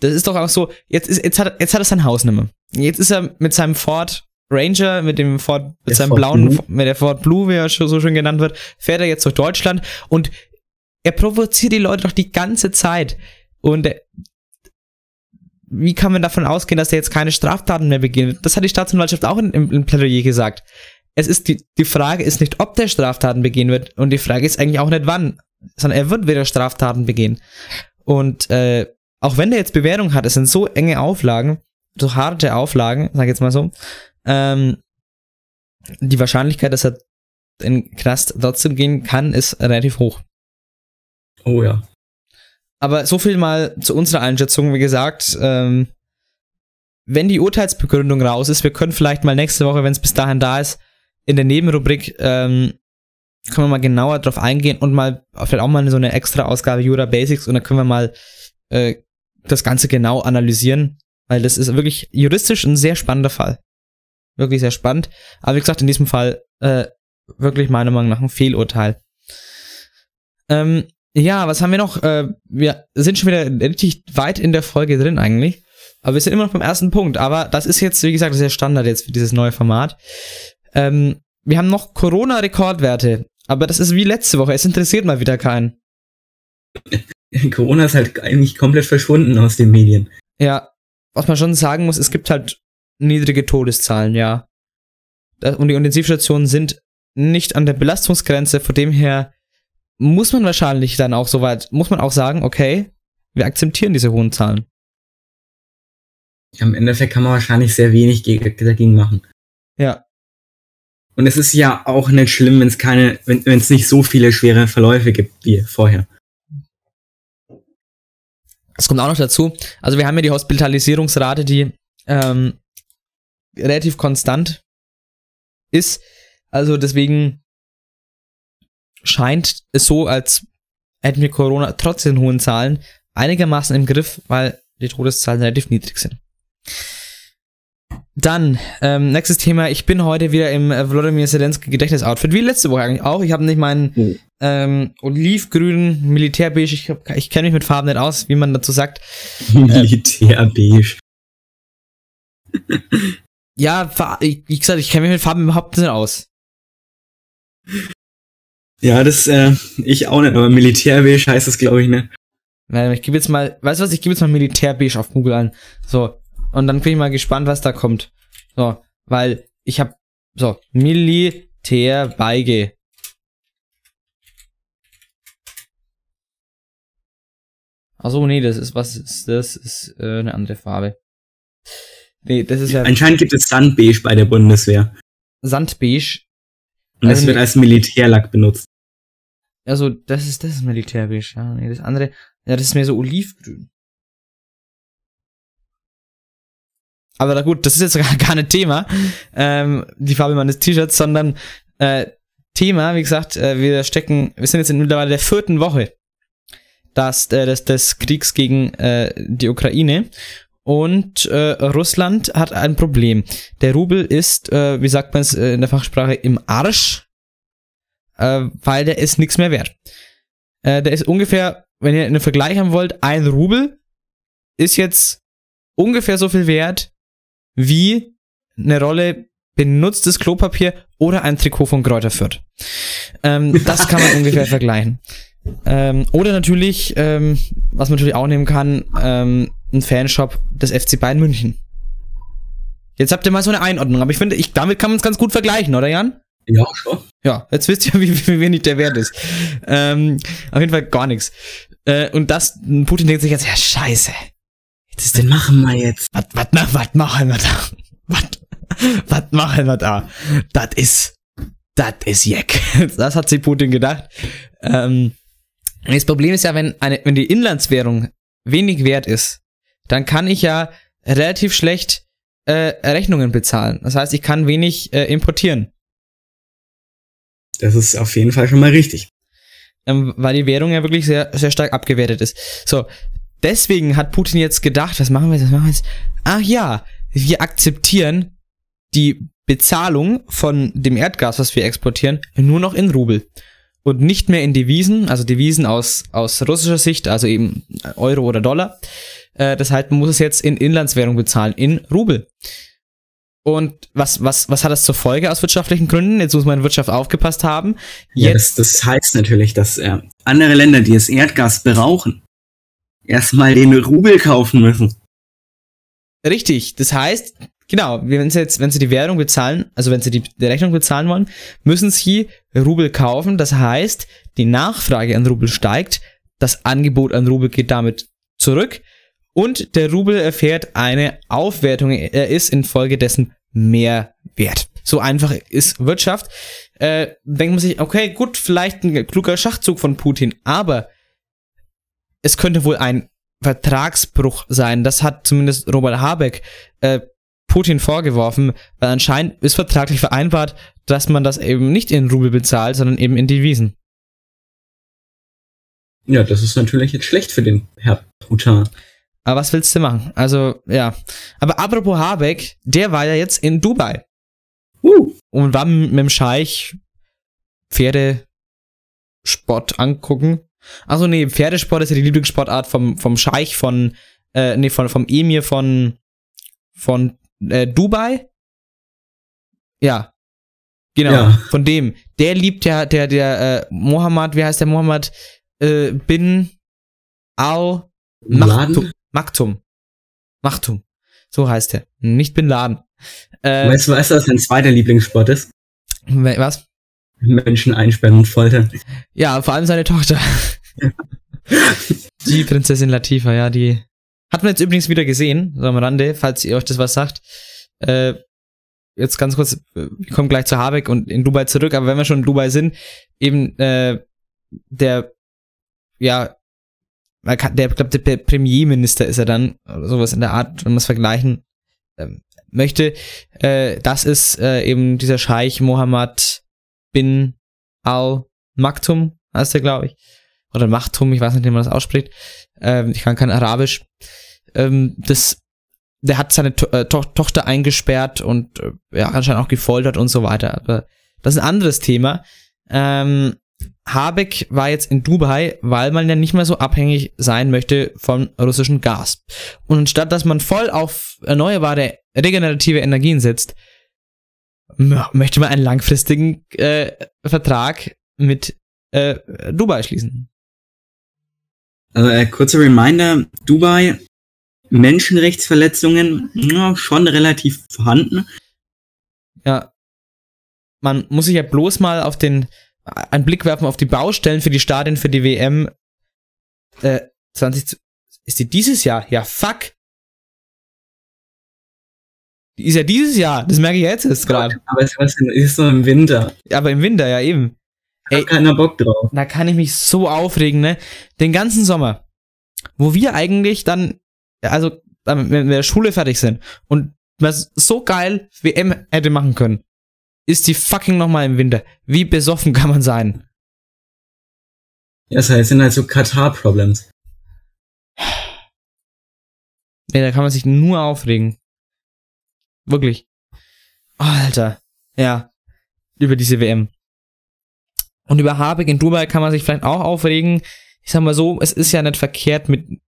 Das ist doch auch so, jetzt, ist, jetzt, hat, jetzt hat er sein Haus nicht mehr. Jetzt ist er mit seinem Ford Ranger, mit dem Ford, mit der seinem Ford blauen, Blue. mit der Ford Blue, wie er so schön genannt wird, fährt er jetzt durch Deutschland und er provoziert die Leute doch die ganze Zeit. Und er, wie kann man davon ausgehen, dass er jetzt keine Straftaten mehr beginnt? Das hat die Staatsanwaltschaft auch im, Plädoyer gesagt. Es ist die, die Frage ist nicht, ob der Straftaten begehen wird und die Frage ist eigentlich auch nicht wann, sondern er wird wieder Straftaten begehen. Und äh, auch wenn der jetzt Bewährung hat, es sind so enge Auflagen, so harte Auflagen, sag ich jetzt mal so, ähm, die Wahrscheinlichkeit, dass er in Knast trotzdem gehen kann, ist relativ hoch. Oh ja. Aber so viel mal zu unserer Einschätzung. Wie gesagt, ähm, wenn die Urteilsbegründung raus ist, wir können vielleicht mal nächste Woche, wenn es bis dahin da ist, in der Nebenrubrik ähm, können wir mal genauer drauf eingehen und mal vielleicht auch mal so eine extra Ausgabe Jura Basics und dann können wir mal äh, das Ganze genau analysieren, weil das ist wirklich juristisch ein sehr spannender Fall. Wirklich sehr spannend. Aber wie gesagt, in diesem Fall äh, wirklich meiner Meinung nach ein Fehlurteil. Ähm, ja, was haben wir noch? Äh, wir sind schon wieder richtig weit in der Folge drin eigentlich. Aber wir sind immer noch beim ersten Punkt. Aber das ist jetzt, wie gesagt, das ist ja Standard jetzt für dieses neue Format. Ähm, wir haben noch Corona-Rekordwerte. Aber das ist wie letzte Woche. Es interessiert mal wieder keinen. Corona ist halt eigentlich komplett verschwunden aus den Medien. Ja, was man schon sagen muss, es gibt halt niedrige Todeszahlen, ja. Und die Intensivstationen sind nicht an der Belastungsgrenze, von dem her muss man wahrscheinlich dann auch soweit, muss man auch sagen, okay, wir akzeptieren diese hohen Zahlen. Ja, Im Endeffekt kann man wahrscheinlich sehr wenig dagegen machen. Ja. Und es ist ja auch nicht schlimm, wenn es keine, wenn es nicht so viele schwere Verläufe gibt wie vorher. Es kommt auch noch dazu. Also wir haben ja die Hospitalisierungsrate, die ähm, relativ konstant ist. Also deswegen scheint es so, als hätten wir Corona trotz den hohen Zahlen einigermaßen im Griff, weil die Todeszahlen relativ niedrig sind. Dann, ähm, nächstes Thema. Ich bin heute wieder im äh, Vladimir Zelensky Gedächtnisoutfit, wie letzte Woche eigentlich auch. Ich habe nicht meinen oh. ähm, olivgrünen Militärbeige. Ich, ich kenne mich mit Farben nicht aus, wie man dazu sagt. Militärbeige. Ja, wie gesagt, ich kenne mich mit Farben überhaupt nicht aus. Ja, das, äh, ich auch nicht, aber Militärbeige heißt das, glaube ich, ne? Ich gebe jetzt mal, weißt du was, ich gebe jetzt mal Militärbeige auf Google ein. So. Und dann bin ich mal gespannt, was da kommt. So, weil ich habe so Militärbeige. Achso, nee, das ist was ist das ist äh, eine andere Farbe. Nee, das ist ja Anscheinend gibt es Sandbeige bei der Bundeswehr. Sandbeige. Und das also wird als Militärlack benutzt. Also, das ist das ist Militärbeige, ja. Nee, das andere, ja, das ist mehr so olivgrün. Aber na gut, das ist jetzt gar, gar nicht Thema, ähm, die Farbe meines T-Shirts, sondern äh, Thema, wie gesagt, äh, wir stecken, wir sind jetzt in mittlerweile der vierten Woche des, äh, des, des Kriegs gegen äh, die Ukraine und äh, Russland hat ein Problem. Der Rubel ist, äh, wie sagt man es äh, in der Fachsprache, im Arsch, äh, weil der ist nichts mehr wert. Äh, der ist ungefähr, wenn ihr einen Vergleich haben wollt, ein Rubel ist jetzt ungefähr so viel wert wie eine Rolle benutztes Klopapier oder ein Trikot von Kräuter Fürth. Ähm, das kann man ungefähr vergleichen. Ähm, oder natürlich, ähm, was man natürlich auch nehmen kann, ähm, ein Fanshop des FC Bayern München. Jetzt habt ihr mal so eine Einordnung, aber ich finde, ich, damit kann man es ganz gut vergleichen, oder Jan? Ja, schon. Ja, jetzt wisst ihr, wie, wie wenig der Wert ist. Ähm, auf jeden Fall gar nichts. Äh, und das, Putin denkt sich jetzt, ja, scheiße. Was denn machen wir jetzt? Was, was, was machen wir da? Was, was machen wir da? Das ist, das ist Jack. Das hat sich Putin gedacht. Ähm, das Problem ist ja, wenn eine, wenn die Inlandswährung wenig wert ist, dann kann ich ja relativ schlecht äh, Rechnungen bezahlen. Das heißt, ich kann wenig äh, importieren. Das ist auf jeden Fall schon mal richtig. Ähm, weil die Währung ja wirklich sehr, sehr stark abgewertet ist. So, deswegen hat Putin jetzt gedacht, was machen wir jetzt, was machen wir jetzt? Ach ja, wir akzeptieren die Bezahlung von dem Erdgas, was wir exportieren, nur noch in Rubel und nicht mehr in Devisen, also Devisen aus, aus russischer Sicht, also eben Euro oder Dollar. Äh, das heißt, man muss es jetzt in Inlandswährung bezahlen, in Rubel. Und was, was, was hat das zur Folge aus wirtschaftlichen Gründen? Jetzt muss man in Wirtschaft aufgepasst haben. Jetzt ja, das, das heißt natürlich, dass äh, andere Länder, die das Erdgas brauchen, erstmal den Rubel kaufen müssen. Richtig. Das heißt, Genau, wenn sie jetzt, wenn sie die Währung bezahlen, also wenn sie die, die Rechnung bezahlen wollen, müssen sie Rubel kaufen. Das heißt, die Nachfrage an Rubel steigt, das Angebot an Rubel geht damit zurück und der Rubel erfährt eine Aufwertung. Er ist infolgedessen mehr wert. So einfach ist Wirtschaft. Äh, denkt man sich, okay, gut, vielleicht ein kluger Schachzug von Putin, aber es könnte wohl ein Vertragsbruch sein. Das hat zumindest Robert Habeck äh, Putin vorgeworfen, weil anscheinend ist vertraglich vereinbart, dass man das eben nicht in Rubel bezahlt, sondern eben in Devisen. Ja, das ist natürlich jetzt schlecht für den Herr Putin. Aber was willst du machen? Also, ja. Aber apropos Habeck, der war ja jetzt in Dubai. Uh. Und war mit dem Scheich Pferdesport angucken. Also nee, Pferdesport ist ja die Lieblingssportart vom, vom Scheich von, äh, nee, von, vom Emir von, von äh, Dubai. Ja. Genau, ja. von dem. Der liebt ja, der, der, äh, Mohammed, wie heißt der Mohammed? Äh, bin Al Maktum. Maktum. Maktum. So heißt er. Nicht Bin Laden. Äh, weißt du, weißt du, was dein zweiter Lieblingssport ist? Was? Menschen einsperren und foltern. Ja, vor allem seine Tochter. die Prinzessin Latifa, ja, die hat man jetzt übrigens wieder gesehen, so am Rande, falls ihr euch das was sagt. Äh, jetzt ganz kurz, wir kommen gleich zu Habeck und in Dubai zurück, aber wenn wir schon in Dubai sind, eben äh, der, ja, der, glaube der Premierminister ist er dann, oder sowas in der Art, wenn man es vergleichen ähm, möchte. Äh, das ist äh, eben dieser Scheich Mohammed bin Al Maktum, heißt er, glaube ich. Oder Machtum, ich weiß nicht, wie man das ausspricht. Ähm, ich kann kein Arabisch ähm, das, der hat seine to äh, to Tochter eingesperrt und äh, ja, anscheinend auch gefoltert und so weiter. Aber das ist ein anderes Thema. Ähm, Habeck war jetzt in Dubai, weil man ja nicht mehr so abhängig sein möchte vom russischen Gas. Und statt dass man voll auf erneuerbare, regenerative Energien setzt, möchte man einen langfristigen äh, Vertrag mit äh, Dubai schließen. Also, äh, kurzer Reminder, Dubai, Menschenrechtsverletzungen, ja, schon relativ vorhanden. Ja. Man muss sich ja bloß mal auf den, einen Blick werfen auf die Baustellen für die Stadien für die WM äh, 20, ist die dieses Jahr? Ja, fuck. Die ist ja dieses Jahr, das merke ich jetzt erst gerade. Aber es ist so im Winter. Aber im Winter, ja eben. Da hat keiner Bock drauf. Da kann ich mich so aufregen, ne? Den ganzen Sommer, wo wir eigentlich dann, also wenn wir in der Schule fertig sind und was so geil WM hätte machen können, ist die fucking nochmal im Winter. Wie besoffen kann man sein? Ja, das heißt, sind halt so Katar-Problems. Ja, da kann man sich nur aufregen. Wirklich. Oh, Alter. Ja. Über diese WM. Und über Habeck in Dubai kann man sich vielleicht auch aufregen. Ich sag mal so, es ist ja nicht verkehrt, mit,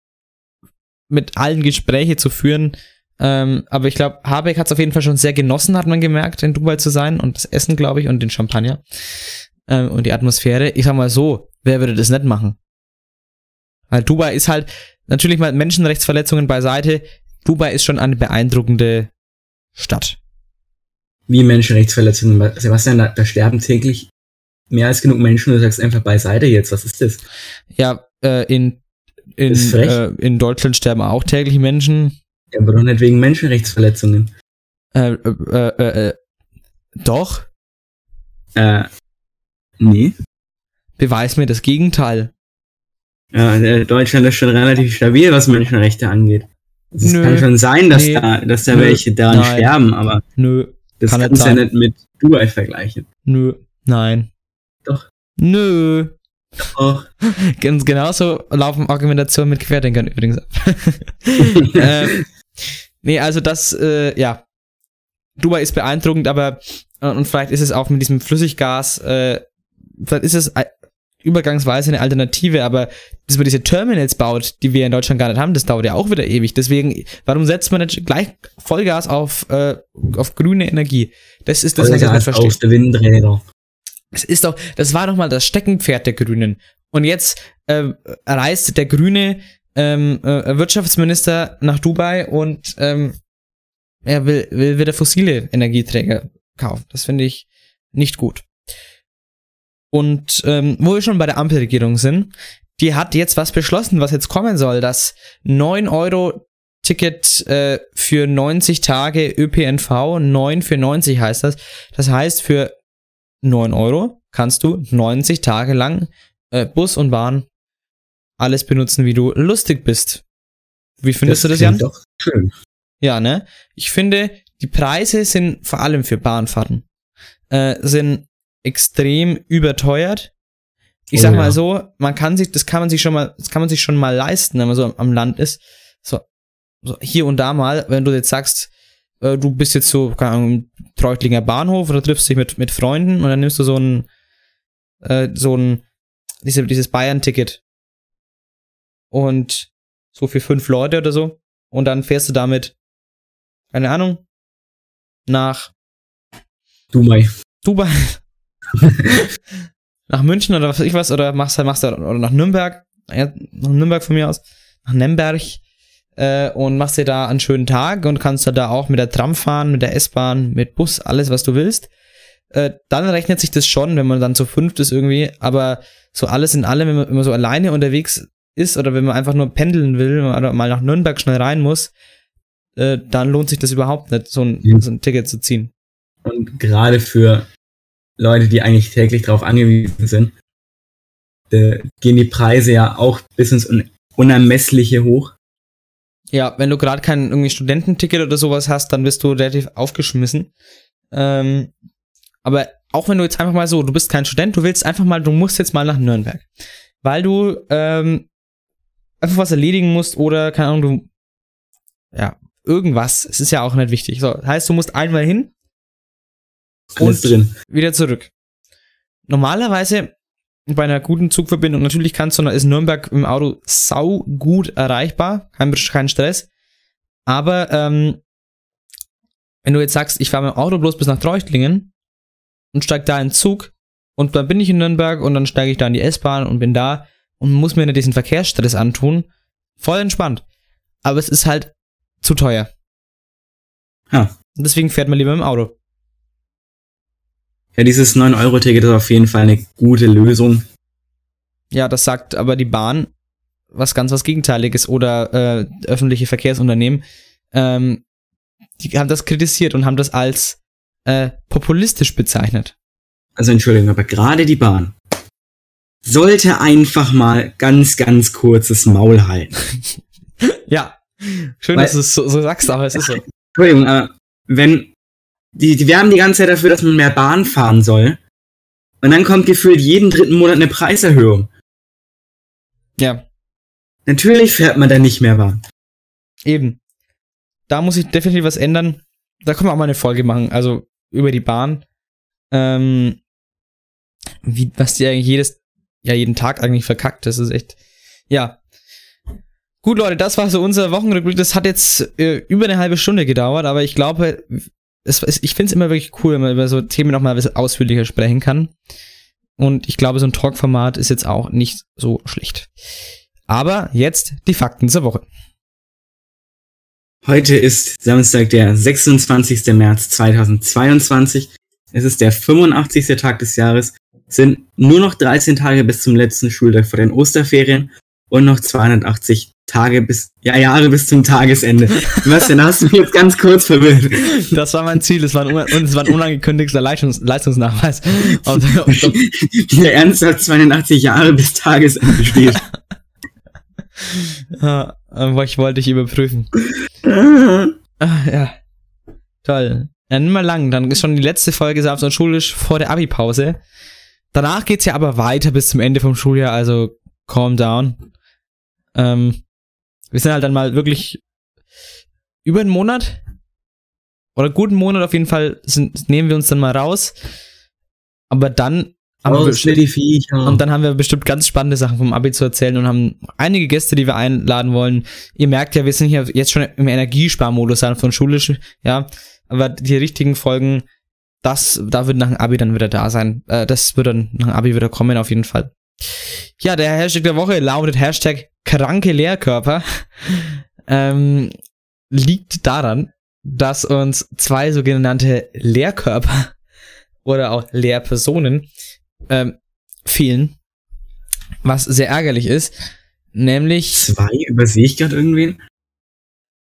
mit allen Gespräche zu führen. Ähm, aber ich glaube, Habeck hat es auf jeden Fall schon sehr genossen, hat man gemerkt, in Dubai zu sein. Und das Essen, glaube ich, und den Champagner. Ähm, und die Atmosphäre. Ich sag mal so, wer würde das nicht machen? Weil Dubai ist halt, natürlich mal Menschenrechtsverletzungen beiseite. Dubai ist schon eine beeindruckende Stadt. Wie Menschenrechtsverletzungen? Sebastian, da, da sterben täglich mehr als genug Menschen und du sagst einfach beiseite jetzt. Was ist das? Ja, äh, in, in, äh, in Deutschland sterben auch täglich Menschen. Ja, aber doch nicht wegen Menschenrechtsverletzungen. Äh, äh, äh, äh, doch. Äh, nee. Beweis mir das Gegenteil. Ja, Deutschland ist schon relativ stabil, was Menschenrechte angeht. Es kann schon sein, dass nee, da, dass da nö, welche daran nein, sterben, aber nö, das kann kannst du ja nicht mit Dubai vergleichen. Nö, nein. Doch. Nö. Doch. Ganz genauso laufen Argumentationen mit Querdenkern übrigens ab. ähm, nee, also das, äh, ja. Dubai ist beeindruckend, aber äh, und vielleicht ist es auch mit diesem Flüssiggas, äh, vielleicht ist es übergangsweise eine Alternative, aber dass man diese Terminals baut, die wir in Deutschland gar nicht haben, das dauert ja auch wieder ewig. Deswegen, warum setzt man nicht gleich Vollgas auf, äh, auf grüne Energie? Das ist das, was ich nicht verstehe. Aus der Windräder. Das ist doch, das war doch mal das Steckenpferd der Grünen. Und jetzt äh, reist der grüne ähm, äh, Wirtschaftsminister nach Dubai und ähm, er will, will wieder fossile Energieträger kaufen. Das finde ich nicht gut. Und ähm, wo wir schon bei der Ampelregierung sind, die hat jetzt was beschlossen, was jetzt kommen soll. Das 9 Euro Ticket äh, für 90 Tage ÖPNV, 9 für 90 heißt das. Das heißt, für 9 Euro kannst du 90 Tage lang äh, Bus und Bahn alles benutzen, wie du lustig bist. Wie findest das du das, Jan? Doch schön. Ja, ne? Ich finde, die Preise sind vor allem für Bahnfahrten äh, sind extrem überteuert. Ich oh, sag mal ja. so, man kann sich, das kann man sich schon mal, das kann man sich schon mal leisten, wenn man so am Land ist. So, so hier und da mal, wenn du jetzt sagst, äh, du bist jetzt so, keine Ahnung, Treutlinger Bahnhof oder triffst dich mit, mit Freunden und dann nimmst du so ein, äh, so ein, diese, dieses Bayern-Ticket. Und so für fünf Leute oder so. Und dann fährst du damit, keine Ahnung, nach Dubai. Dubai. nach München oder was weiß ich was, oder machst halt, machst du, oder nach Nürnberg, ja, nach Nürnberg von mir aus, nach Nemberg, äh, und machst dir da einen schönen Tag und kannst da auch mit der Tram fahren, mit der S-Bahn, mit Bus, alles, was du willst. Äh, dann rechnet sich das schon, wenn man dann zu fünft ist irgendwie, aber so alles in allem, wenn man, wenn man so alleine unterwegs ist oder wenn man einfach nur pendeln will oder mal nach Nürnberg schnell rein muss, äh, dann lohnt sich das überhaupt nicht, so ein, so ein Ticket zu ziehen. Und gerade für Leute, die eigentlich täglich darauf angewiesen sind, gehen die Preise ja auch bis ins Unermessliche hoch. Ja, wenn du gerade kein irgendwie Studententicket oder sowas hast, dann bist du relativ aufgeschmissen. Ähm, aber auch wenn du jetzt einfach mal so, du bist kein Student, du willst einfach mal, du musst jetzt mal nach Nürnberg. Weil du ähm, einfach was erledigen musst oder, keine Ahnung, du, ja, irgendwas. Es ist ja auch nicht wichtig. So, das heißt, du musst einmal hin alles drin. Wieder zurück. Normalerweise bei einer guten Zugverbindung. Natürlich kannst du, ist Nürnberg im Auto sau gut erreichbar, kein, kein Stress. Aber ähm, wenn du jetzt sagst, ich fahre mit dem Auto bloß bis nach Treuchtlingen und steig da in den Zug und dann bin ich in Nürnberg und dann steige ich da in die S-Bahn und bin da und muss mir nicht diesen Verkehrsstress antun, voll entspannt. Aber es ist halt zu teuer. Ja. Und deswegen fährt man lieber im Auto. Ja, dieses 9-Euro-Ticket ist auf jeden Fall eine gute Lösung. Ja, das sagt aber die Bahn was ganz was Gegenteiliges oder äh, öffentliche Verkehrsunternehmen. Ähm, die haben das kritisiert und haben das als äh, populistisch bezeichnet. Also Entschuldigung, aber gerade die Bahn sollte einfach mal ganz, ganz kurzes Maul halten. ja, schön, Weil, dass du es so, so, sagst, aber es ist so. Entschuldigung, aber wenn die, die werben die ganze Zeit dafür, dass man mehr Bahn fahren soll. Und dann kommt gefühlt jeden dritten Monat eine Preiserhöhung. Ja. Natürlich fährt man dann nicht mehr Bahn. Eben. Da muss ich definitiv was ändern. Da können wir auch mal eine Folge machen, also über die Bahn. Ähm, wie, was die eigentlich jedes, ja, jeden Tag eigentlich verkackt. Das ist echt, ja. Gut, Leute, das war so unser Wochenrückblick. Das hat jetzt äh, über eine halbe Stunde gedauert, aber ich glaube, es, ich finde es immer wirklich cool, wenn man über so Themen nochmal ein bisschen ausführlicher sprechen kann. Und ich glaube, so ein Talk-Format ist jetzt auch nicht so schlecht. Aber jetzt die Fakten zur Woche. Heute ist Samstag, der 26. März 2022. Es ist der 85. Tag des Jahres. Sind nur noch 13 Tage bis zum letzten Schultag vor den Osterferien und noch 280 Tage bis, ja, Jahre bis zum Tagesende. Was denn, hast du mich jetzt ganz kurz verwirrt. Das war mein Ziel, es war ein, es war ein unangekündigter Leistungs Leistungsnachweis. Der ernsthaft 82 Jahre bis Tagesende steht. ja, ich wollte dich überprüfen. ah, ja. Toll. Ja, nimm mal lang, dann ist schon die letzte Folge und schulisch vor der Abi-Pause. Danach geht's ja aber weiter bis zum Ende vom Schuljahr, also calm down. Ähm, wir sind halt dann mal wirklich über einen Monat oder guten Monat auf jeden Fall sind, nehmen wir uns dann mal raus. Aber dann haben wir bestimmt, und dann haben wir bestimmt ganz spannende Sachen vom Abi zu erzählen und haben einige Gäste, die wir einladen wollen. Ihr merkt ja, wir sind hier jetzt schon im Energiesparmodus von schulisch, ja. Aber die richtigen Folgen, das, da wird nach dem Abi dann wieder da sein. Äh, das wird dann nach dem Abi wieder kommen, auf jeden Fall. Ja, der Hashtag der Woche lautet Hashtag kranke Lehrkörper. ähm, liegt daran, dass uns zwei sogenannte Lehrkörper oder auch Lehrpersonen ähm, fehlen, was sehr ärgerlich ist. Nämlich. Zwei? Übersehe ich gerade irgendwen?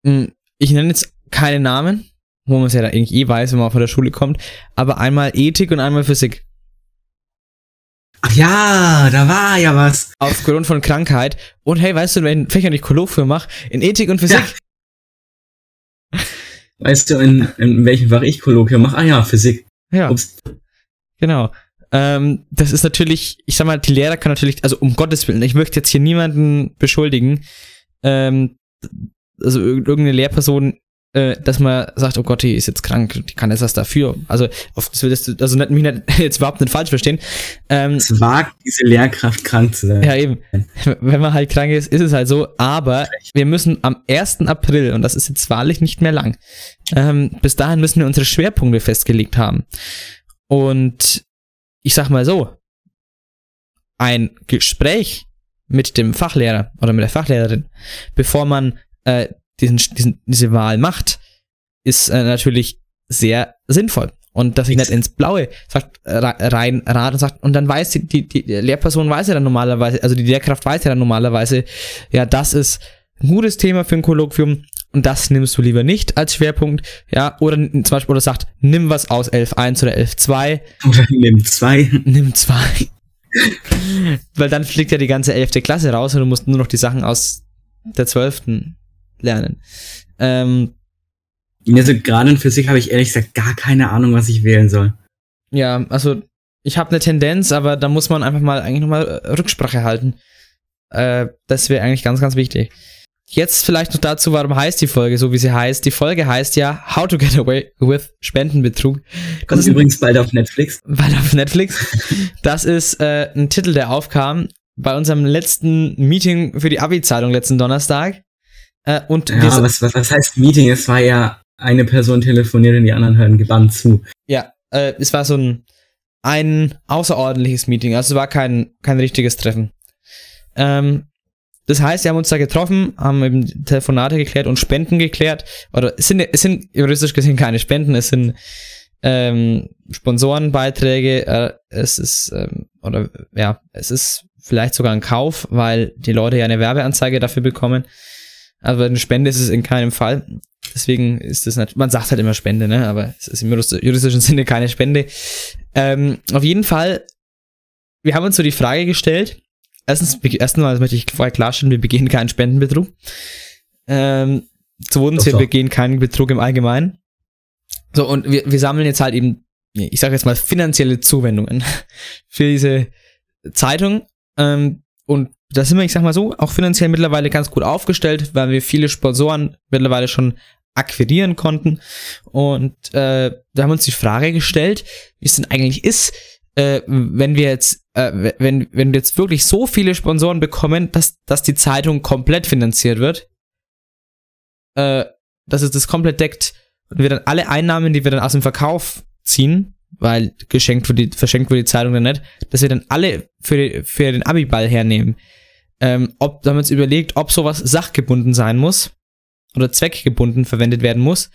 Hm, ich nenne jetzt keine Namen, wo man es ja da eigentlich eh weiß, wenn man von der Schule kommt, aber einmal Ethik und einmal Physik. Ach ja, da war ja was. Aufgrund von Krankheit. Und hey, weißt du, wenn Fächer nicht Kolloquium mache, in Ethik und Physik. Ja. Weißt du, in, in welchem Fach ich Kolloquium mache? Ah ja, Physik. Ja. Ups. Genau. Ähm, das ist natürlich, ich sag mal, die Lehrer können natürlich, also um Gottes Willen, ich möchte jetzt hier niemanden beschuldigen, ähm, also irgendeine Lehrperson äh, dass man sagt, oh Gott, die ist jetzt krank, die kann jetzt was dafür. Also, auf das willst also nicht, mich nicht, jetzt überhaupt nicht falsch verstehen. Ähm, es wagt diese Lehrkraft krank zu sein. Ja, eben. Wenn man halt krank ist, ist es halt so. Aber wir müssen am 1. April, und das ist jetzt wahrlich nicht mehr lang, ähm, bis dahin müssen wir unsere Schwerpunkte festgelegt haben. Und ich sag mal so, ein Gespräch mit dem Fachlehrer oder mit der Fachlehrerin, bevor man äh, diesen, diesen, diese Wahl macht, ist äh, natürlich sehr sinnvoll. Und dass ich nicht ins Blaue sagt, rein rat und sagt, und dann weiß die, die, die Lehrperson weiß ja dann normalerweise, also die Lehrkraft weiß ja dann normalerweise, ja, das ist ein gutes Thema für ein Kolloquium und das nimmst du lieber nicht als Schwerpunkt, ja, oder zum Beispiel, oder sagt, nimm was aus 11.1 oder 11.2. Oder nimm 2. Nimm 2. Weil dann fliegt ja die ganze 11. Klasse raus und du musst nur noch die Sachen aus der 12 lernen. Ähm, also gerade in Physik habe ich ehrlich gesagt gar keine Ahnung, was ich wählen soll. Ja, also ich habe eine Tendenz, aber da muss man einfach mal eigentlich nochmal äh, Rücksprache halten. Äh, das wäre eigentlich ganz, ganz wichtig. jetzt vielleicht noch dazu, warum heißt die Folge so, wie sie heißt. Die Folge heißt ja How to Get Away with Spendenbetrug. Das Kommt ist übrigens bald auf Netflix. bald auf Netflix. Das ist äh, ein Titel, der aufkam bei unserem letzten Meeting für die Abi-Zeitung letzten Donnerstag. Äh, und Ja, was, was, was heißt Meeting? Es war ja eine Person telefoniert und die anderen hören gebannt zu. ja, äh, es war so ein, ein außerordentliches Meeting. Also es war kein, kein richtiges Treffen. Ähm, das heißt, wir haben uns da getroffen, haben eben Telefonate geklärt und Spenden geklärt. Oder es sind, es sind juristisch gesehen keine Spenden, es sind ähm, Sponsorenbeiträge. Äh, es ist, ähm, oder ja, es ist vielleicht sogar ein Kauf, weil die Leute ja eine Werbeanzeige dafür bekommen. Aber eine Spende ist es in keinem Fall. Deswegen ist das natürlich, man sagt halt immer Spende, ne? Aber es ist im jurist- juristischen Sinne keine Spende. Ähm, auf jeden Fall, wir haben uns so die Frage gestellt. Erstens, erstens mal möchte ich vorher klarstellen, wir begehen keinen Spendenbetrug. Ähm, zweitens, wir begehen keinen Betrug im Allgemeinen. So, und wir, wir sammeln jetzt halt eben, ich sage jetzt mal, finanzielle Zuwendungen für diese Zeitung. Ähm, und da sind wir, ich sag mal so, auch finanziell mittlerweile ganz gut aufgestellt, weil wir viele Sponsoren mittlerweile schon akquirieren konnten. Und äh, da haben wir uns die Frage gestellt, wie es denn eigentlich ist, äh, wenn wir jetzt, äh, wenn, wenn wir jetzt wirklich so viele Sponsoren bekommen, dass, dass die Zeitung komplett finanziert wird, äh, dass es das komplett deckt und wir dann alle Einnahmen, die wir dann aus dem Verkauf ziehen, weil geschenkt wird die, verschenkt wird die Zeitung dann nicht, dass wir dann alle für, für den Abiball hernehmen. Ähm, ob, da haben wir uns überlegt, ob sowas sachgebunden sein muss oder zweckgebunden verwendet werden muss.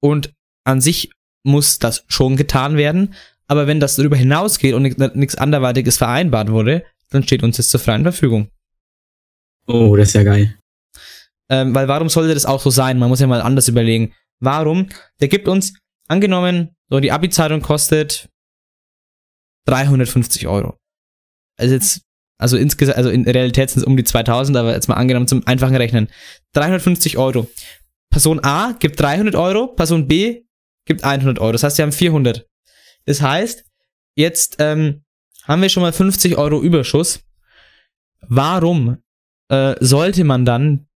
Und an sich muss das schon getan werden. Aber wenn das darüber hinausgeht und nichts anderweitiges vereinbart wurde, dann steht uns das zur freien Verfügung. Oh, das ist ja geil. Ähm, weil warum sollte das auch so sein? Man muss ja mal anders überlegen. Warum? Der gibt uns, angenommen, so die Abi-Zeitung kostet 350 Euro. Also jetzt, also insgesamt, also in Realität sind es um die 2000, aber jetzt mal angenommen zum einfachen Rechnen. 350 Euro. Person A gibt 300 Euro, Person B gibt 100 Euro. Das heißt, wir haben 400. Das heißt, jetzt ähm, haben wir schon mal 50 Euro Überschuss. Warum äh, sollte man dann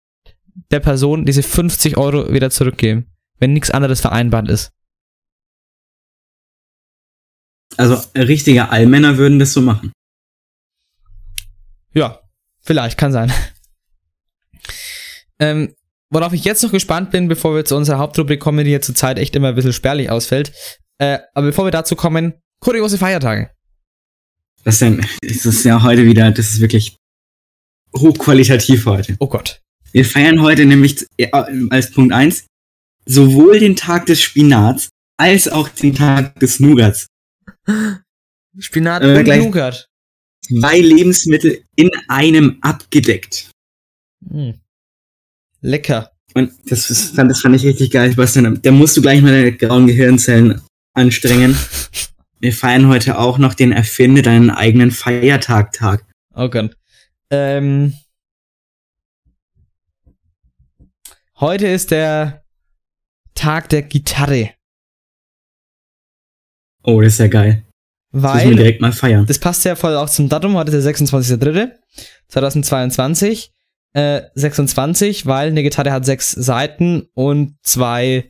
der Person diese 50 Euro wieder zurückgeben, wenn nichts anderes vereinbart ist? Also richtige Allmänner würden das so machen. Ja, vielleicht, kann sein. ähm, worauf ich jetzt noch gespannt bin, bevor wir zu unserer Hauptrubrik kommen, die jetzt zurzeit echt immer ein bisschen spärlich ausfällt. Äh, aber bevor wir dazu kommen, kuriose Feiertage. Das ist, ja, das ist ja heute wieder, das ist wirklich hochqualitativ heute. Oh Gott. Wir feiern heute nämlich äh, als Punkt eins sowohl den Tag des Spinats als auch den Tag des Nougats. Spinat Äh, und gleich- Nougat. Zwei Lebensmittel in einem abgedeckt. Hm. Lecker. Und das, ist, fand, das fand ich richtig geil, Sebastian. Da musst du gleich mal deine grauen Gehirnzellen anstrengen. Wir feiern heute auch noch den Erfinde deinen eigenen Feiertag-Tag. Oh Gott. Ähm, heute ist der Tag der Gitarre, Oh, das ist ja geil. Das weil direkt mal feiern. das passt ja voll auch zum Datum. Heute ist der 26.03.2022. Äh, 26, weil eine Gitarre hat sechs Seiten und zwei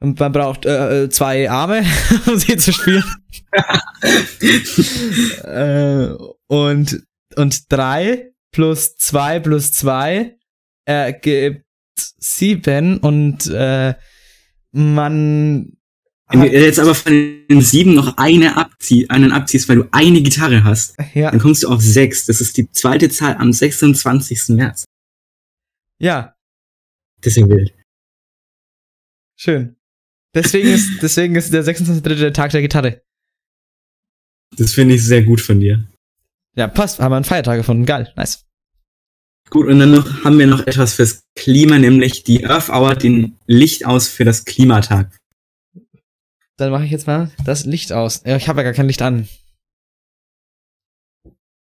und man braucht äh, äh, zwei Arme, um sie zu spielen. äh, und, und drei plus zwei plus zwei ergibt sieben und äh, man Wenn du jetzt aber von den sieben noch eine abzieh, einen abziehst, weil du eine Gitarre hast, ja, dann kommst du auf sechs. Das ist die zweite Zahl am 26. März. ja, ja wild. schön. Deswegen ist, deswegen ist der 26.3. der Tag der Gitarre. Das finde ich sehr gut von dir. Ja, passt. Haben wir einen Feiertag gefunden. Geil. Nice. Gut, und dann noch, haben wir noch etwas fürs Klima, nämlich die Earth Hour, den Licht aus für das Klimatag. Dann mache ich jetzt mal das Licht aus. Ich habe ja gar kein Licht an.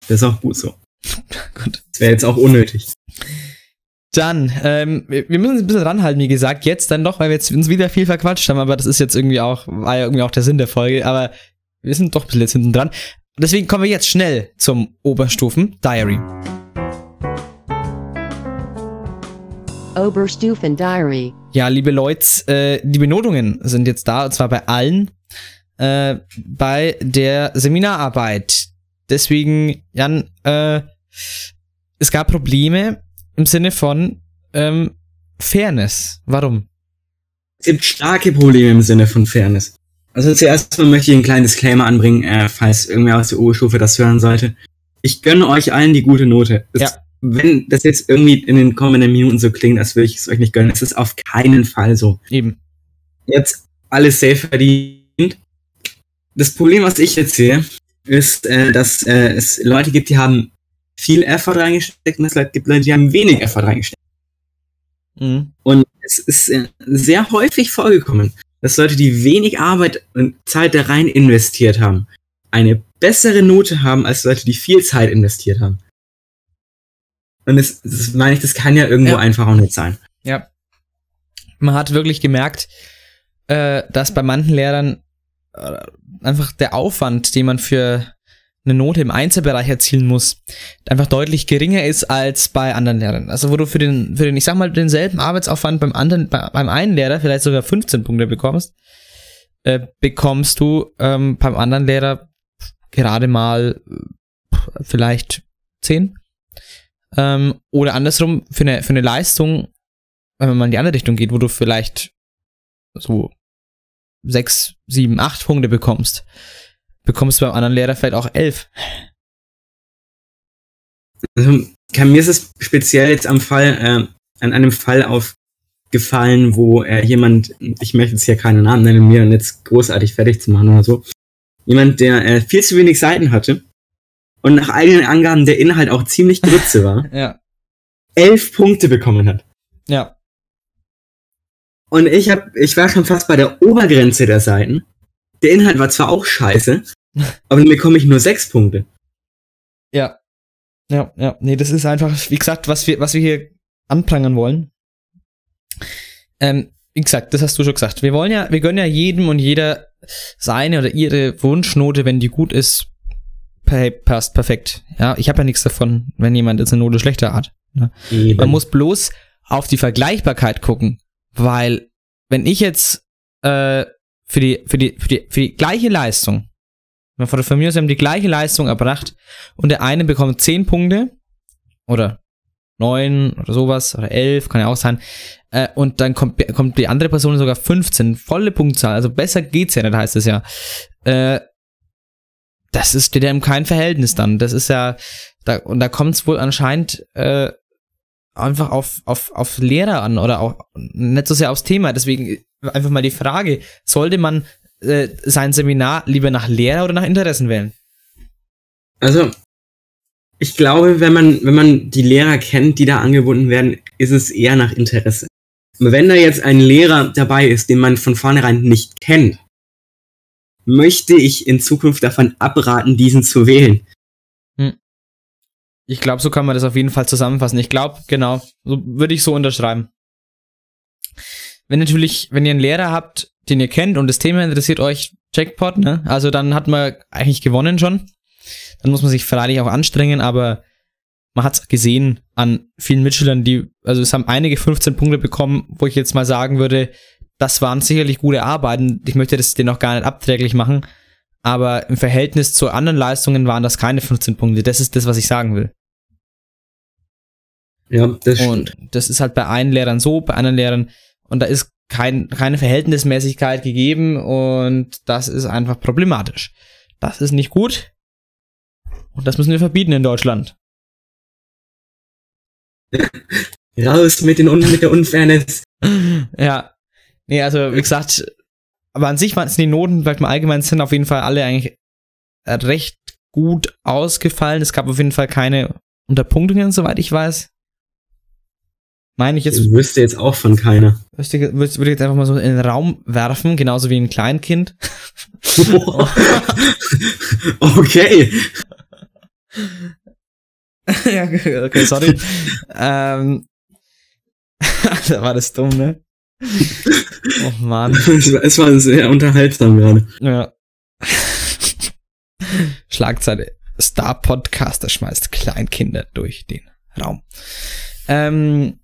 Das ist auch gut so. Gut. Das wäre jetzt auch unnötig. Dann, ähm, wir müssen uns ein bisschen ranhalten, wie gesagt, jetzt dann doch, weil wir jetzt uns wieder viel verquatscht haben, aber das ist jetzt irgendwie auch, war ja irgendwie auch der Sinn der Folge, aber wir sind doch ein bisschen jetzt hinten dran. Deswegen kommen wir jetzt schnell zum Oberstufen-Diary. Oberstufen Diary. Ja, liebe Leute, äh, die Benotungen sind jetzt da, und zwar bei allen. Äh, bei der Seminararbeit. Deswegen, Jan, äh, es gab Probleme im Sinne von ähm, Fairness. Warum? Es gibt starke Probleme im Sinne von Fairness. Also zuerst mal möchte ich einen kleinen Disclaimer anbringen, äh, falls irgendwer aus der Oberstufe das hören sollte. Ich gönne euch allen die gute Note. Es, Ja. Wenn das jetzt irgendwie in den kommenden Minuten so klingt, als würde ich es euch nicht gönnen, es ist auf keinen Fall so. Eben. Jetzt alles safe verdient. Das Problem, was ich jetzt sehe, ist, äh, dass äh, es Leute gibt, die haben viel Effort reingesteckt und es gibt Leute, die haben wenig Effort reingesteckt. Mhm. Und es ist äh, sehr häufig vorgekommen, dass Leute, die wenig Arbeit und Zeit da rein investiert haben, eine bessere Note haben als Leute, die viel Zeit investiert haben. Und das, das meine ich, das kann ja irgendwo Ja. einfach auch nicht sein. Ja. Man hat wirklich gemerkt, äh, dass bei manchen Lehrern äh, einfach der Aufwand, den man für eine Note im Einzelbereich erzielen muss, einfach deutlich geringer ist als bei anderen Lehrern. Also wo du für den, für den, ich sag mal, denselben Arbeitsaufwand beim anderen, bei, beim einen Lehrer vielleicht sogar 15 Punkte bekommst, äh, bekommst du ähm, beim anderen Lehrer gerade mal äh, vielleicht 10. Ähm, oder andersrum, für eine, für eine Leistung, wenn man mal in die andere Richtung geht, wo du vielleicht so sechs, sieben, acht Punkte bekommst, bekommst du beim anderen Lehrer vielleicht auch elf. Also, kann, mir ist es speziell jetzt am Fall, äh, an einem Fall aufgefallen, wo äh, jemand, ich möchte jetzt hier keinen Namen nennen, mir jetzt großartig fertig zu machen oder so, jemand, der äh, viel zu wenig Seiten hatte und nach eigenen Angaben der Inhalt auch ziemlich Grütze war, Ja. elf Punkte bekommen hat. Ja. Und ich hab, ich war schon fast bei der Obergrenze der Seiten. Der Inhalt war zwar auch scheiße, aber dann bekomme ich nur sechs Punkte. Ja. Ja, ja. Nee, das ist einfach, wie gesagt, was wir, was wir hier anprangern wollen. Ähm, wie gesagt, das hast du schon gesagt. Wir wollen ja, wir gönnen ja jedem und jeder seine oder ihre Wunschnote, wenn die gut ist, per, passt perfekt. Ja, ich habe ja nichts davon, wenn jemand jetzt eine Note schlechter hat. Eben. Man muss bloß auf die Vergleichbarkeit gucken, weil wenn ich jetzt äh, für die für die für die für die gleiche Leistung, wenn von, von mir aus haben die gleiche Leistung erbracht und der eine bekommt 10 Punkte oder 9 oder sowas oder 11, kann ja auch sein, äh, und dann kommt kommt die andere Person sogar 15, volle Punktzahl, also besser geht's ja nicht, heißt es ja. Äh, das ist steht ja im kein Verhältnis dann. Das ist ja da und da kommt es wohl anscheinend äh, einfach auf, auf, auf Lehrer an oder auch nicht so sehr aufs Thema. Deswegen einfach mal die Frage, sollte man äh, sein Seminar lieber nach Lehrer oder nach Interessen wählen? Also, ich glaube, wenn man, wenn man die Lehrer kennt, die da angebunden werden, ist es eher nach Interesse. Wenn da jetzt ein Lehrer dabei ist, den man von vornherein nicht kennt, möchte ich in Zukunft davon abraten, diesen zu wählen. Ich glaube, so kann man das auf jeden Fall zusammenfassen. Ich glaube, genau, so würde ich so unterschreiben. Wenn natürlich, wenn ihr einen Lehrer habt, den ihr kennt und das Thema interessiert euch, Jackpot, ne? Also dann hat man eigentlich gewonnen schon. Dann muss man sich freilich auch anstrengen, aber man hat's gesehen an vielen Mitschülern, die, also es haben einige 15 Punkte bekommen, wo ich jetzt mal sagen würde, das waren sicherlich gute Arbeiten. Ich möchte das denen auch gar nicht abträglich machen. Aber im Verhältnis zu anderen Leistungen waren das keine 15 Punkte. Das ist das, was ich sagen will. Ja, das Und das ist halt bei einen Lehrern so, bei anderen Lehrern, und da ist kein, keine Verhältnismäßigkeit gegeben und das ist einfach problematisch. Das ist nicht gut. Und das müssen wir verbieten in Deutschland. Raus mit, den, Un- mit der Unfairness. ja. Nee, also wie gesagt, aber an sich waren die Noten, vielleicht mal allgemein sind auf jeden Fall alle eigentlich recht gut ausgefallen. Es gab auf jeden Fall keine Unterpunktungen, soweit ich weiß. Meine ich jetzt Ich wüsste jetzt auch von keiner. Würde ich würde ich jetzt einfach mal so in den Raum werfen, genauso wie ein Kleinkind. okay. ja, okay, sorry. ähm, da war das dumm, ne? Oh Mann. Es war- sehr unterhaltsam gerade. Ja. Schlagzeile. Star-Podcaster schmeißt Kleinkinder durch den Raum. Ähm,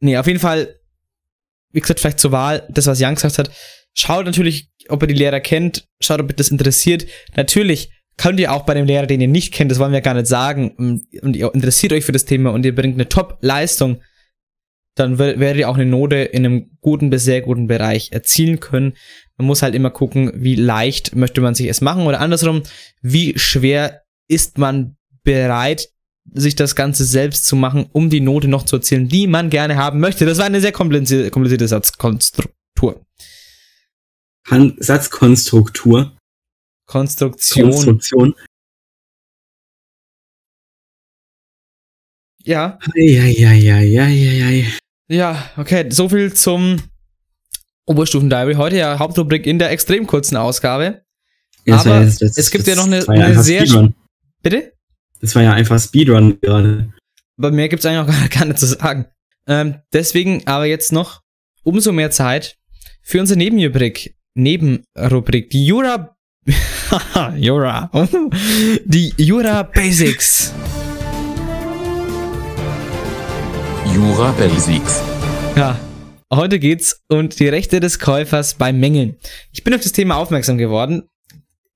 nee, auf jeden Fall, wie gesagt, vielleicht zur Wahl, das, was Jan gesagt hat, schaut natürlich, ob ihr die Lehrer kennt, schaut, ob ihr das interessiert. Natürlich könnt ihr auch bei dem Lehrer, den ihr nicht kennt, das wollen wir gar nicht sagen, und ihr interessiert euch für das Thema und ihr bringt eine Top-Leistung, dann werdet ihr auch eine Note in einem guten bis sehr guten Bereich erzielen können. Man muss halt immer gucken, wie leicht möchte man sich es machen oder andersrum, wie schwer ist man bereit, sich das Ganze selbst zu machen, um die Note noch zu erzielen, die man gerne haben möchte. Das war eine sehr komplizierte, komplizierte Satzkonstruktur. Satzkonstruktur. Konstruktion. Konstruktion. Ja. Eieieiei. Ja, okay, so viel zum Oberstufen-Diary. Heute ja Hauptrubrik in der extrem kurzen Ausgabe. Ja, Aber das, das, es gibt ja noch eine, ja eine sehr. Speedrun. Bitte? Das war ja einfach Speedrun gerade. Bei mir gibt's eigentlich auch gar, gar nicht zu sagen. Ähm, deswegen aber jetzt noch umso mehr Zeit für unsere Nebenrubrik. Nebenrubrik. Die Jura. Jura. die Jura Basics. Jura Basics. Ja, heute geht's um die Rechte des Käufers bei Mängeln. Ich bin auf das Thema aufmerksam geworden.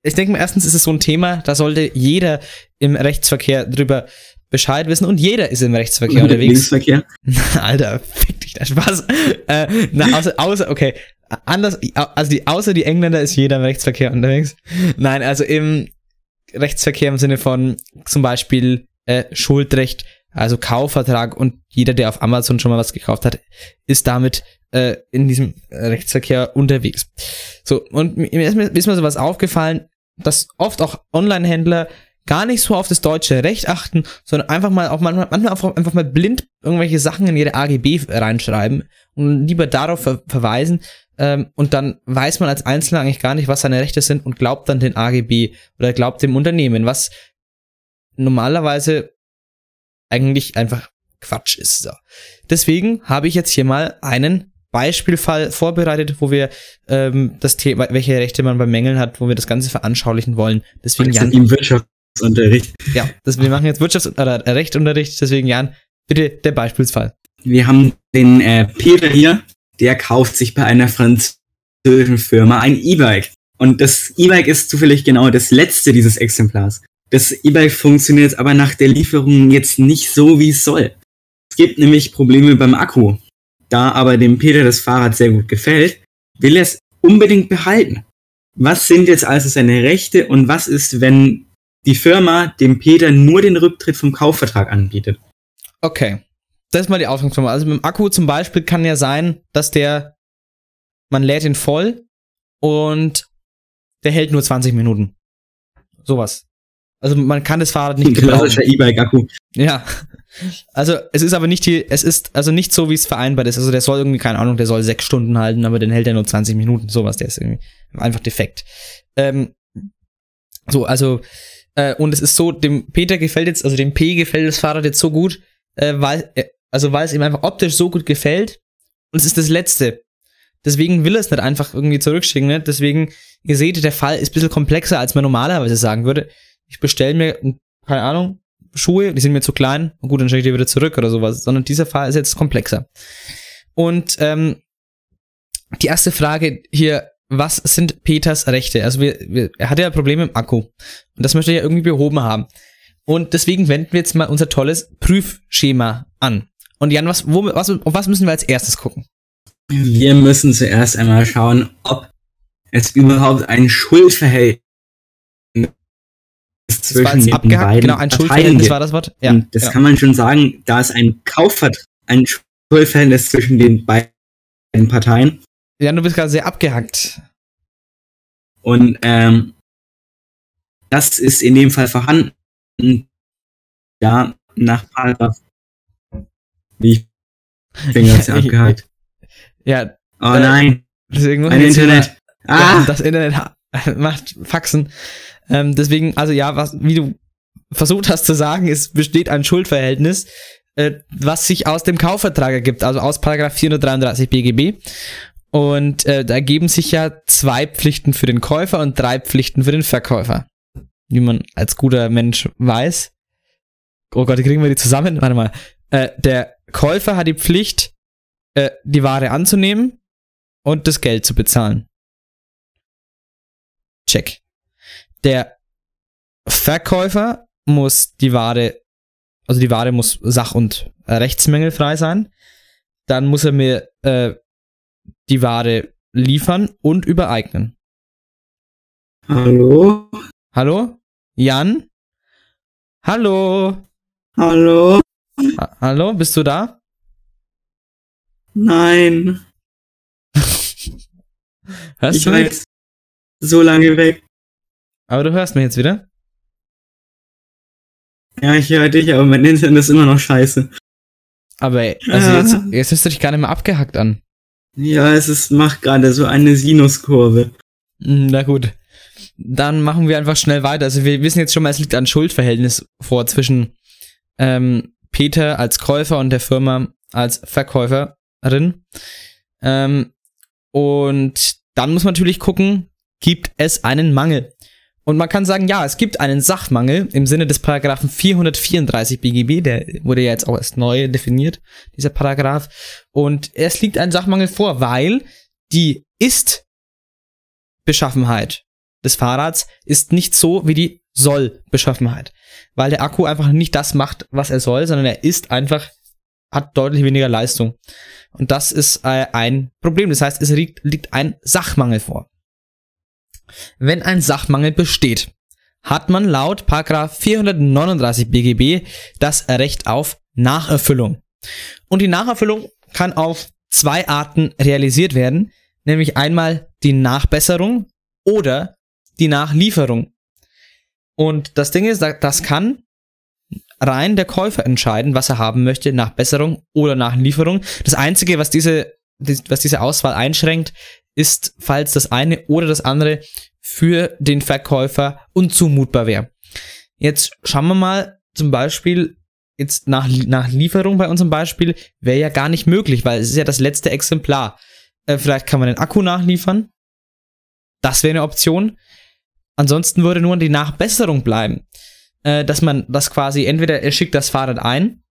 Ich denke mal, erstens ist es so ein Thema, da sollte jeder im Rechtsverkehr drüber Bescheid wissen und jeder ist im Rechtsverkehr unterwegs. Linksverkehr. Alter, fick dich, da Spaß. Äh, na, außer, außer, okay, anders, also die, außer die Engländer ist jeder im Rechtsverkehr unterwegs. Nein, also im Rechtsverkehr im Sinne von zum Beispiel äh, Schuldrecht, also Kaufvertrag und jeder, der auf Amazon schon mal was gekauft hat, ist damit äh, in diesem Rechtsverkehr unterwegs. So, und mir ist mir, ist mir sowas aufgefallen, dass oft auch Online-Händler gar nicht so auf das deutsche Recht achten, sondern einfach mal auch manchmal, manchmal einfach, einfach mal blind irgendwelche Sachen in ihre AGB reinschreiben und lieber darauf ver verweisen. Ähm, und dann weiß man als Einzelner eigentlich gar nicht, was seine Rechte sind und glaubt dann den AGB oder glaubt dem Unternehmen, was normalerweise eigentlich einfach Quatsch ist. So. Deswegen habe ich jetzt hier mal einen Beispielfall vorbereitet, wo wir ähm, das Thema, welche Rechte man bei Mängeln hat, wo wir das Ganze veranschaulichen wollen. Deswegen Jan, Im Wirtschaftsunterricht. ja, das, wir machen jetzt Wirtschafts- oder Rechtunterricht, deswegen Jan, bitte der Beispielsfall. Wir haben den äh, Peter hier, der kauft sich bei einer französischen Firma ein E-Bike. Und das E-Bike ist zufällig genau das letzte dieses Exemplars. Das E-Bike funktioniert aber nach der Lieferung jetzt nicht so, wie es soll. Es gibt nämlich Probleme beim Akku. Da aber dem Peter das Fahrrad sehr gut gefällt, will er es unbedingt behalten. Was sind jetzt also seine Rechte und was ist, wenn die Firma dem Peter nur den Rücktritt vom Kaufvertrag anbietet? Okay. Das ist mal die Ausgangsformel. Also mit dem Akku zum Beispiel kann ja sein, dass der, man lädt ihn voll und der hält nur 20 Minuten. Sowas. Also man kann das Fahrrad nicht Ein klassischer gebrauchen. E-Bike-Akku. Ja. Also es ist aber nicht die, es ist also nicht so, wie es vereinbart ist. Also der soll irgendwie, keine Ahnung, der soll sechs Stunden halten, aber den hält er nur 20 Minuten. Sowas, der ist irgendwie einfach defekt. Ähm, so, also, äh, und es ist so, dem Peter gefällt jetzt, also dem P gefällt das Fahrrad jetzt so gut, äh, weil, äh, also weil es ihm einfach optisch so gut gefällt. Und es ist das Letzte. Deswegen will er es nicht einfach irgendwie zurückschicken. Ne? Deswegen, ihr seht, der Fall ist ein bisschen komplexer, als man normalerweise sagen würde. Ich bestelle mir, keine Ahnung, Schuhe, die sind mir zu klein, gut, dann schicke ich die wieder zurück oder sowas. Sondern dieser Fall ist jetzt komplexer. Und ähm, die erste Frage hier, was sind Peters Rechte? Also wir, wir, er hat ja Probleme im Akku. Und das möchte er ja irgendwie behoben haben. Und deswegen wenden wir jetzt mal unser tolles Prüfschema an. Und Jan, was, wo, was, auf was müssen wir als erstes gucken? Wir müssen zuerst einmal schauen, ob es überhaupt ein Schuldverhältnis Das war zwischen jetzt den abgehackt, beiden genau, ein Schuldverhältnis war das Wort. Ja, Und das genau. kann man schon sagen, da es ein Kaufvertrag, ein Schuldverhältnis zwischen den beiden Parteien Jan, du bist gerade sehr abgehackt. und ähm, das ist in dem Fall vorhanden. Ja, nach Paragraph. Wie? Ich bin ganz Ja, abgehakt. Ja, Oh nein, mein wieder- Internet. Ja, Ah! das Internet macht Faxen. Ähm, deswegen, also ja, was, wie du versucht hast zu sagen, es besteht ein Schuldverhältnis, äh, was sich aus dem Kaufvertrag ergibt, also aus Paragraph 433 BGB. Und äh, da ergeben sich ja zwei Pflichten für den Käufer und drei Pflichten für den Verkäufer. Wie man als guter Mensch weiß. Oh Gott, kriegen wir die zusammen? Warte mal. Äh, der Käufer hat die Pflicht, äh, die Ware anzunehmen und das Geld zu bezahlen. Check. Der Verkäufer muss die Ware, also die Ware muss sach- und rechtsmängelfrei sein. Dann muss er mir äh, die Ware liefern und übereignen. Hallo? Hallo? Jan? Hallo? Hallo? Ha Hallo? Bist du da? Nein. Hörst ich du war jetzt so lange weg. Aber du hörst mich jetzt wieder? Ja, ich höre dich, aber mein Internet ist immer noch scheiße. Aber also Ah. jetzt, jetzt hörst du dich gar nicht mehr abgehackt an. Ja, es ist, macht gerade so eine Sinuskurve. Hm, Na gut. Dann machen wir einfach schnell weiter. Also wir wissen jetzt schon mal, es liegt ein Schuldverhältnis vor zwischen ähm, Peter als Käufer und der Firma als Verkäuferin. Ähm, und dann muss man natürlich gucken, gibt es einen Mangel? Und man kann sagen, ja, es gibt einen Sachmangel im Sinne des Paragraphen 434 BGB, der wurde ja jetzt auch erst neu definiert, dieser Paragraph. Und es liegt ein Sachmangel vor, weil die Ist-Beschaffenheit des Fahrrads ist nicht so wie die Soll-Beschaffenheit. Weil der Akku einfach nicht das macht, was er soll, sondern er ist einfach, hat deutlich weniger Leistung. Und das ist äh, ein Problem. Das heißt, es liegt, liegt ein Sachmangel vor. Wenn ein Sachmangel besteht, hat man laut Paragraph 439 BGB das Recht auf Nacherfüllung. Und die Nacherfüllung kann auf zwei Arten realisiert werden, nämlich einmal die Nachbesserung oder die Nachlieferung. Und das Ding ist, da- das kann rein der Käufer entscheiden, was er haben möchte, Nachbesserung oder Nachlieferung. Das Einzige, was diese, was diese Auswahl einschränkt, ist, falls das eine oder das andere für den Verkäufer unzumutbar wäre. Jetzt schauen wir mal zum Beispiel, jetzt nach, nach Lieferung bei unserem Beispiel, wäre ja gar nicht möglich, weil es ist ja das letzte Exemplar. Äh, vielleicht kann man den Akku nachliefern. Das wäre eine Option. Ansonsten würde nur die Nachbesserung bleiben. Äh, dass man das quasi, entweder er schickt das Fahrrad ein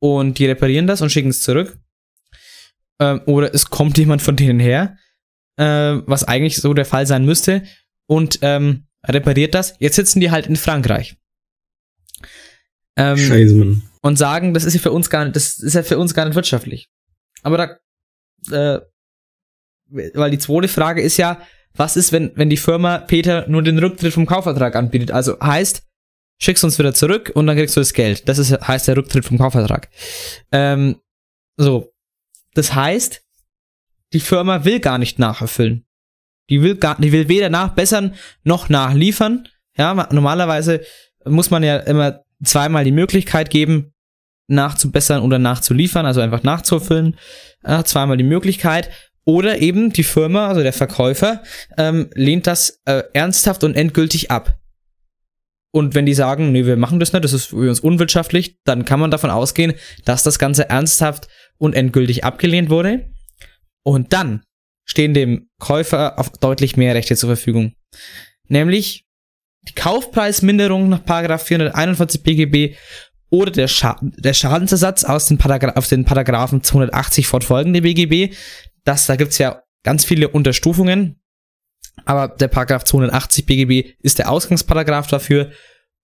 und die reparieren das und schicken es zurück. Ähm, oder es kommt jemand von denen her, äh, was eigentlich so der Fall sein müsste, und ähm, repariert das. Jetzt sitzen die halt in Frankreich. Ähm, Scheiße, Mann. und sagen, das ist ja für uns gar nicht, das ist ja für uns gar nicht wirtschaftlich. Aber da, äh, weil die zweite Frage ist ja, was ist, wenn, wenn die Firma Peter nur den Rücktritt vom Kaufvertrag anbietet? Also heißt, schickst uns wieder zurück und dann kriegst du das Geld. Das ist, heißt der Rücktritt vom Kaufvertrag. Ähm, so. Das heißt, die Firma will gar nicht nacherfüllen. Die will gar, die will weder nachbessern noch nachliefern. Ja, ma- normalerweise muss man ja immer zweimal die Möglichkeit geben, nachzubessern oder nachzuliefern, also einfach nachzufüllen. Äh, zweimal die Möglichkeit. Oder eben die Firma, also der Verkäufer, ähm, lehnt das äh, ernsthaft und endgültig ab. Und wenn die sagen, nee, wir machen das nicht, das ist für uns unwirtschaftlich, dann kann man davon ausgehen, dass das Ganze ernsthaft und endgültig abgelehnt wurde. Und dann stehen dem Käufer auf deutlich mehr Rechte zur Verfügung. Nämlich die Kaufpreisminderung nach Paragraph 441 BGB oder der, Scha der Schadensersatz aus den, Paragra aus den Paragraphen 280 fortfolgende BGB. Das, da gibt's ja ganz viele Unterstufungen, aber der Paragraph 280 BGB ist der Ausgangsparagraph dafür.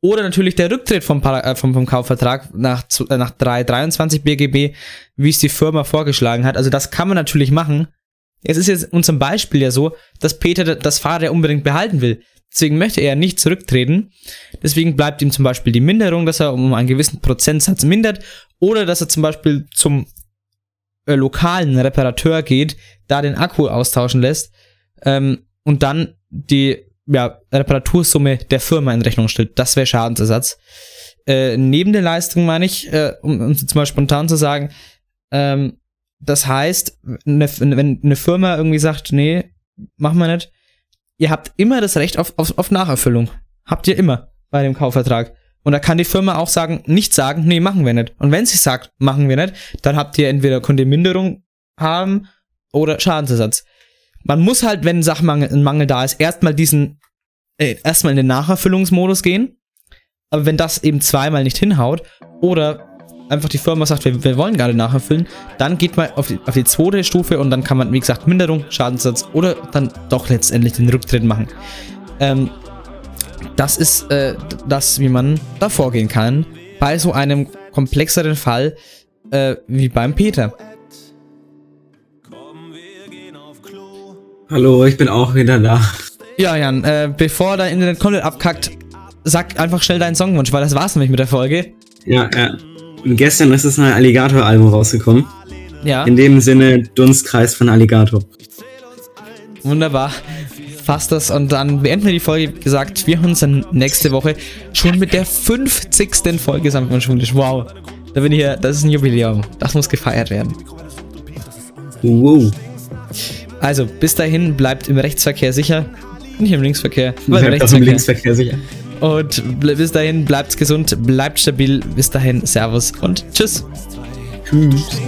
Oder natürlich der Rücktritt vom, äh, vom, vom Kaufvertrag nach, äh, nach 323 BGB, wie es die Firma vorgeschlagen hat. Also das kann man natürlich machen. Es ist jetzt unserem Beispiel ja so, dass Peter das Fahrrad ja unbedingt behalten will. Deswegen möchte er nicht zurücktreten. Deswegen bleibt ihm zum Beispiel die Minderung, dass er um einen gewissen Prozentsatz mindert. Oder dass er zum Beispiel zum äh, lokalen Reparateur geht, da den Akku austauschen lässt ähm, und dann die ja, Reparatursumme der Firma in Rechnung stellt. Das wäre Schadensersatz. Äh, neben der Leistung meine ich, äh, um, um jetzt mal spontan zu sagen, ähm, das heißt, ne, wenn eine Firma irgendwie sagt, nee, machen wir nicht, ihr habt immer das Recht auf, auf, auf Nacherfüllung. Habt ihr immer bei dem Kaufvertrag. Und da kann die Firma auch sagen, nicht sagen, nee, machen wir nicht. Und wenn sie sagt, machen wir nicht, dann habt ihr entweder könnt haben oder Schadensersatz. Man muss halt, wenn ein Sachmangel ein Mangel da ist, erstmal diesen, äh, erstmal in den Nacherfüllungsmodus gehen. Aber wenn das eben zweimal nicht hinhaut oder einfach die Firma sagt, wir, wir wollen gerade nacherfüllen, dann geht man auf die, auf die zweite Stufe und dann kann man, wie gesagt, Minderung, Schadenssatz oder dann doch letztendlich den Rücktritt machen. Ähm, das ist äh, das, wie man da vorgehen kann bei so einem komplexeren Fall äh, wie beim Peter. Hallo, ich bin auch wieder da. Ja, Jan, äh, bevor dein Internet komplett abkackt, sag einfach schnell deinen Songwunsch, weil das war's nämlich mit der Folge. Ja, ja. Und gestern ist das neue Alligator-Album rausgekommen. Ja. In dem Sinne Dunstkreis von Alligator. Wunderbar. Fasst das und dann beenden wir die Folge. Wie gesagt, wir hören uns dann nächste Woche schon mit der 50. Folge Samt von Schulisch. Wow. Da bin ich hier, das ist ein Jubiläum. Das muss gefeiert werden. Wow. Also, bis dahin, bleibt im Rechtsverkehr sicher. Nicht im Linksverkehr, aber im Rechtsverkehr. Im Linksverkehr sicher. Und bis dahin, bleibt gesund, bleibt stabil. Bis dahin, Servus und Tschüss. Tschüss.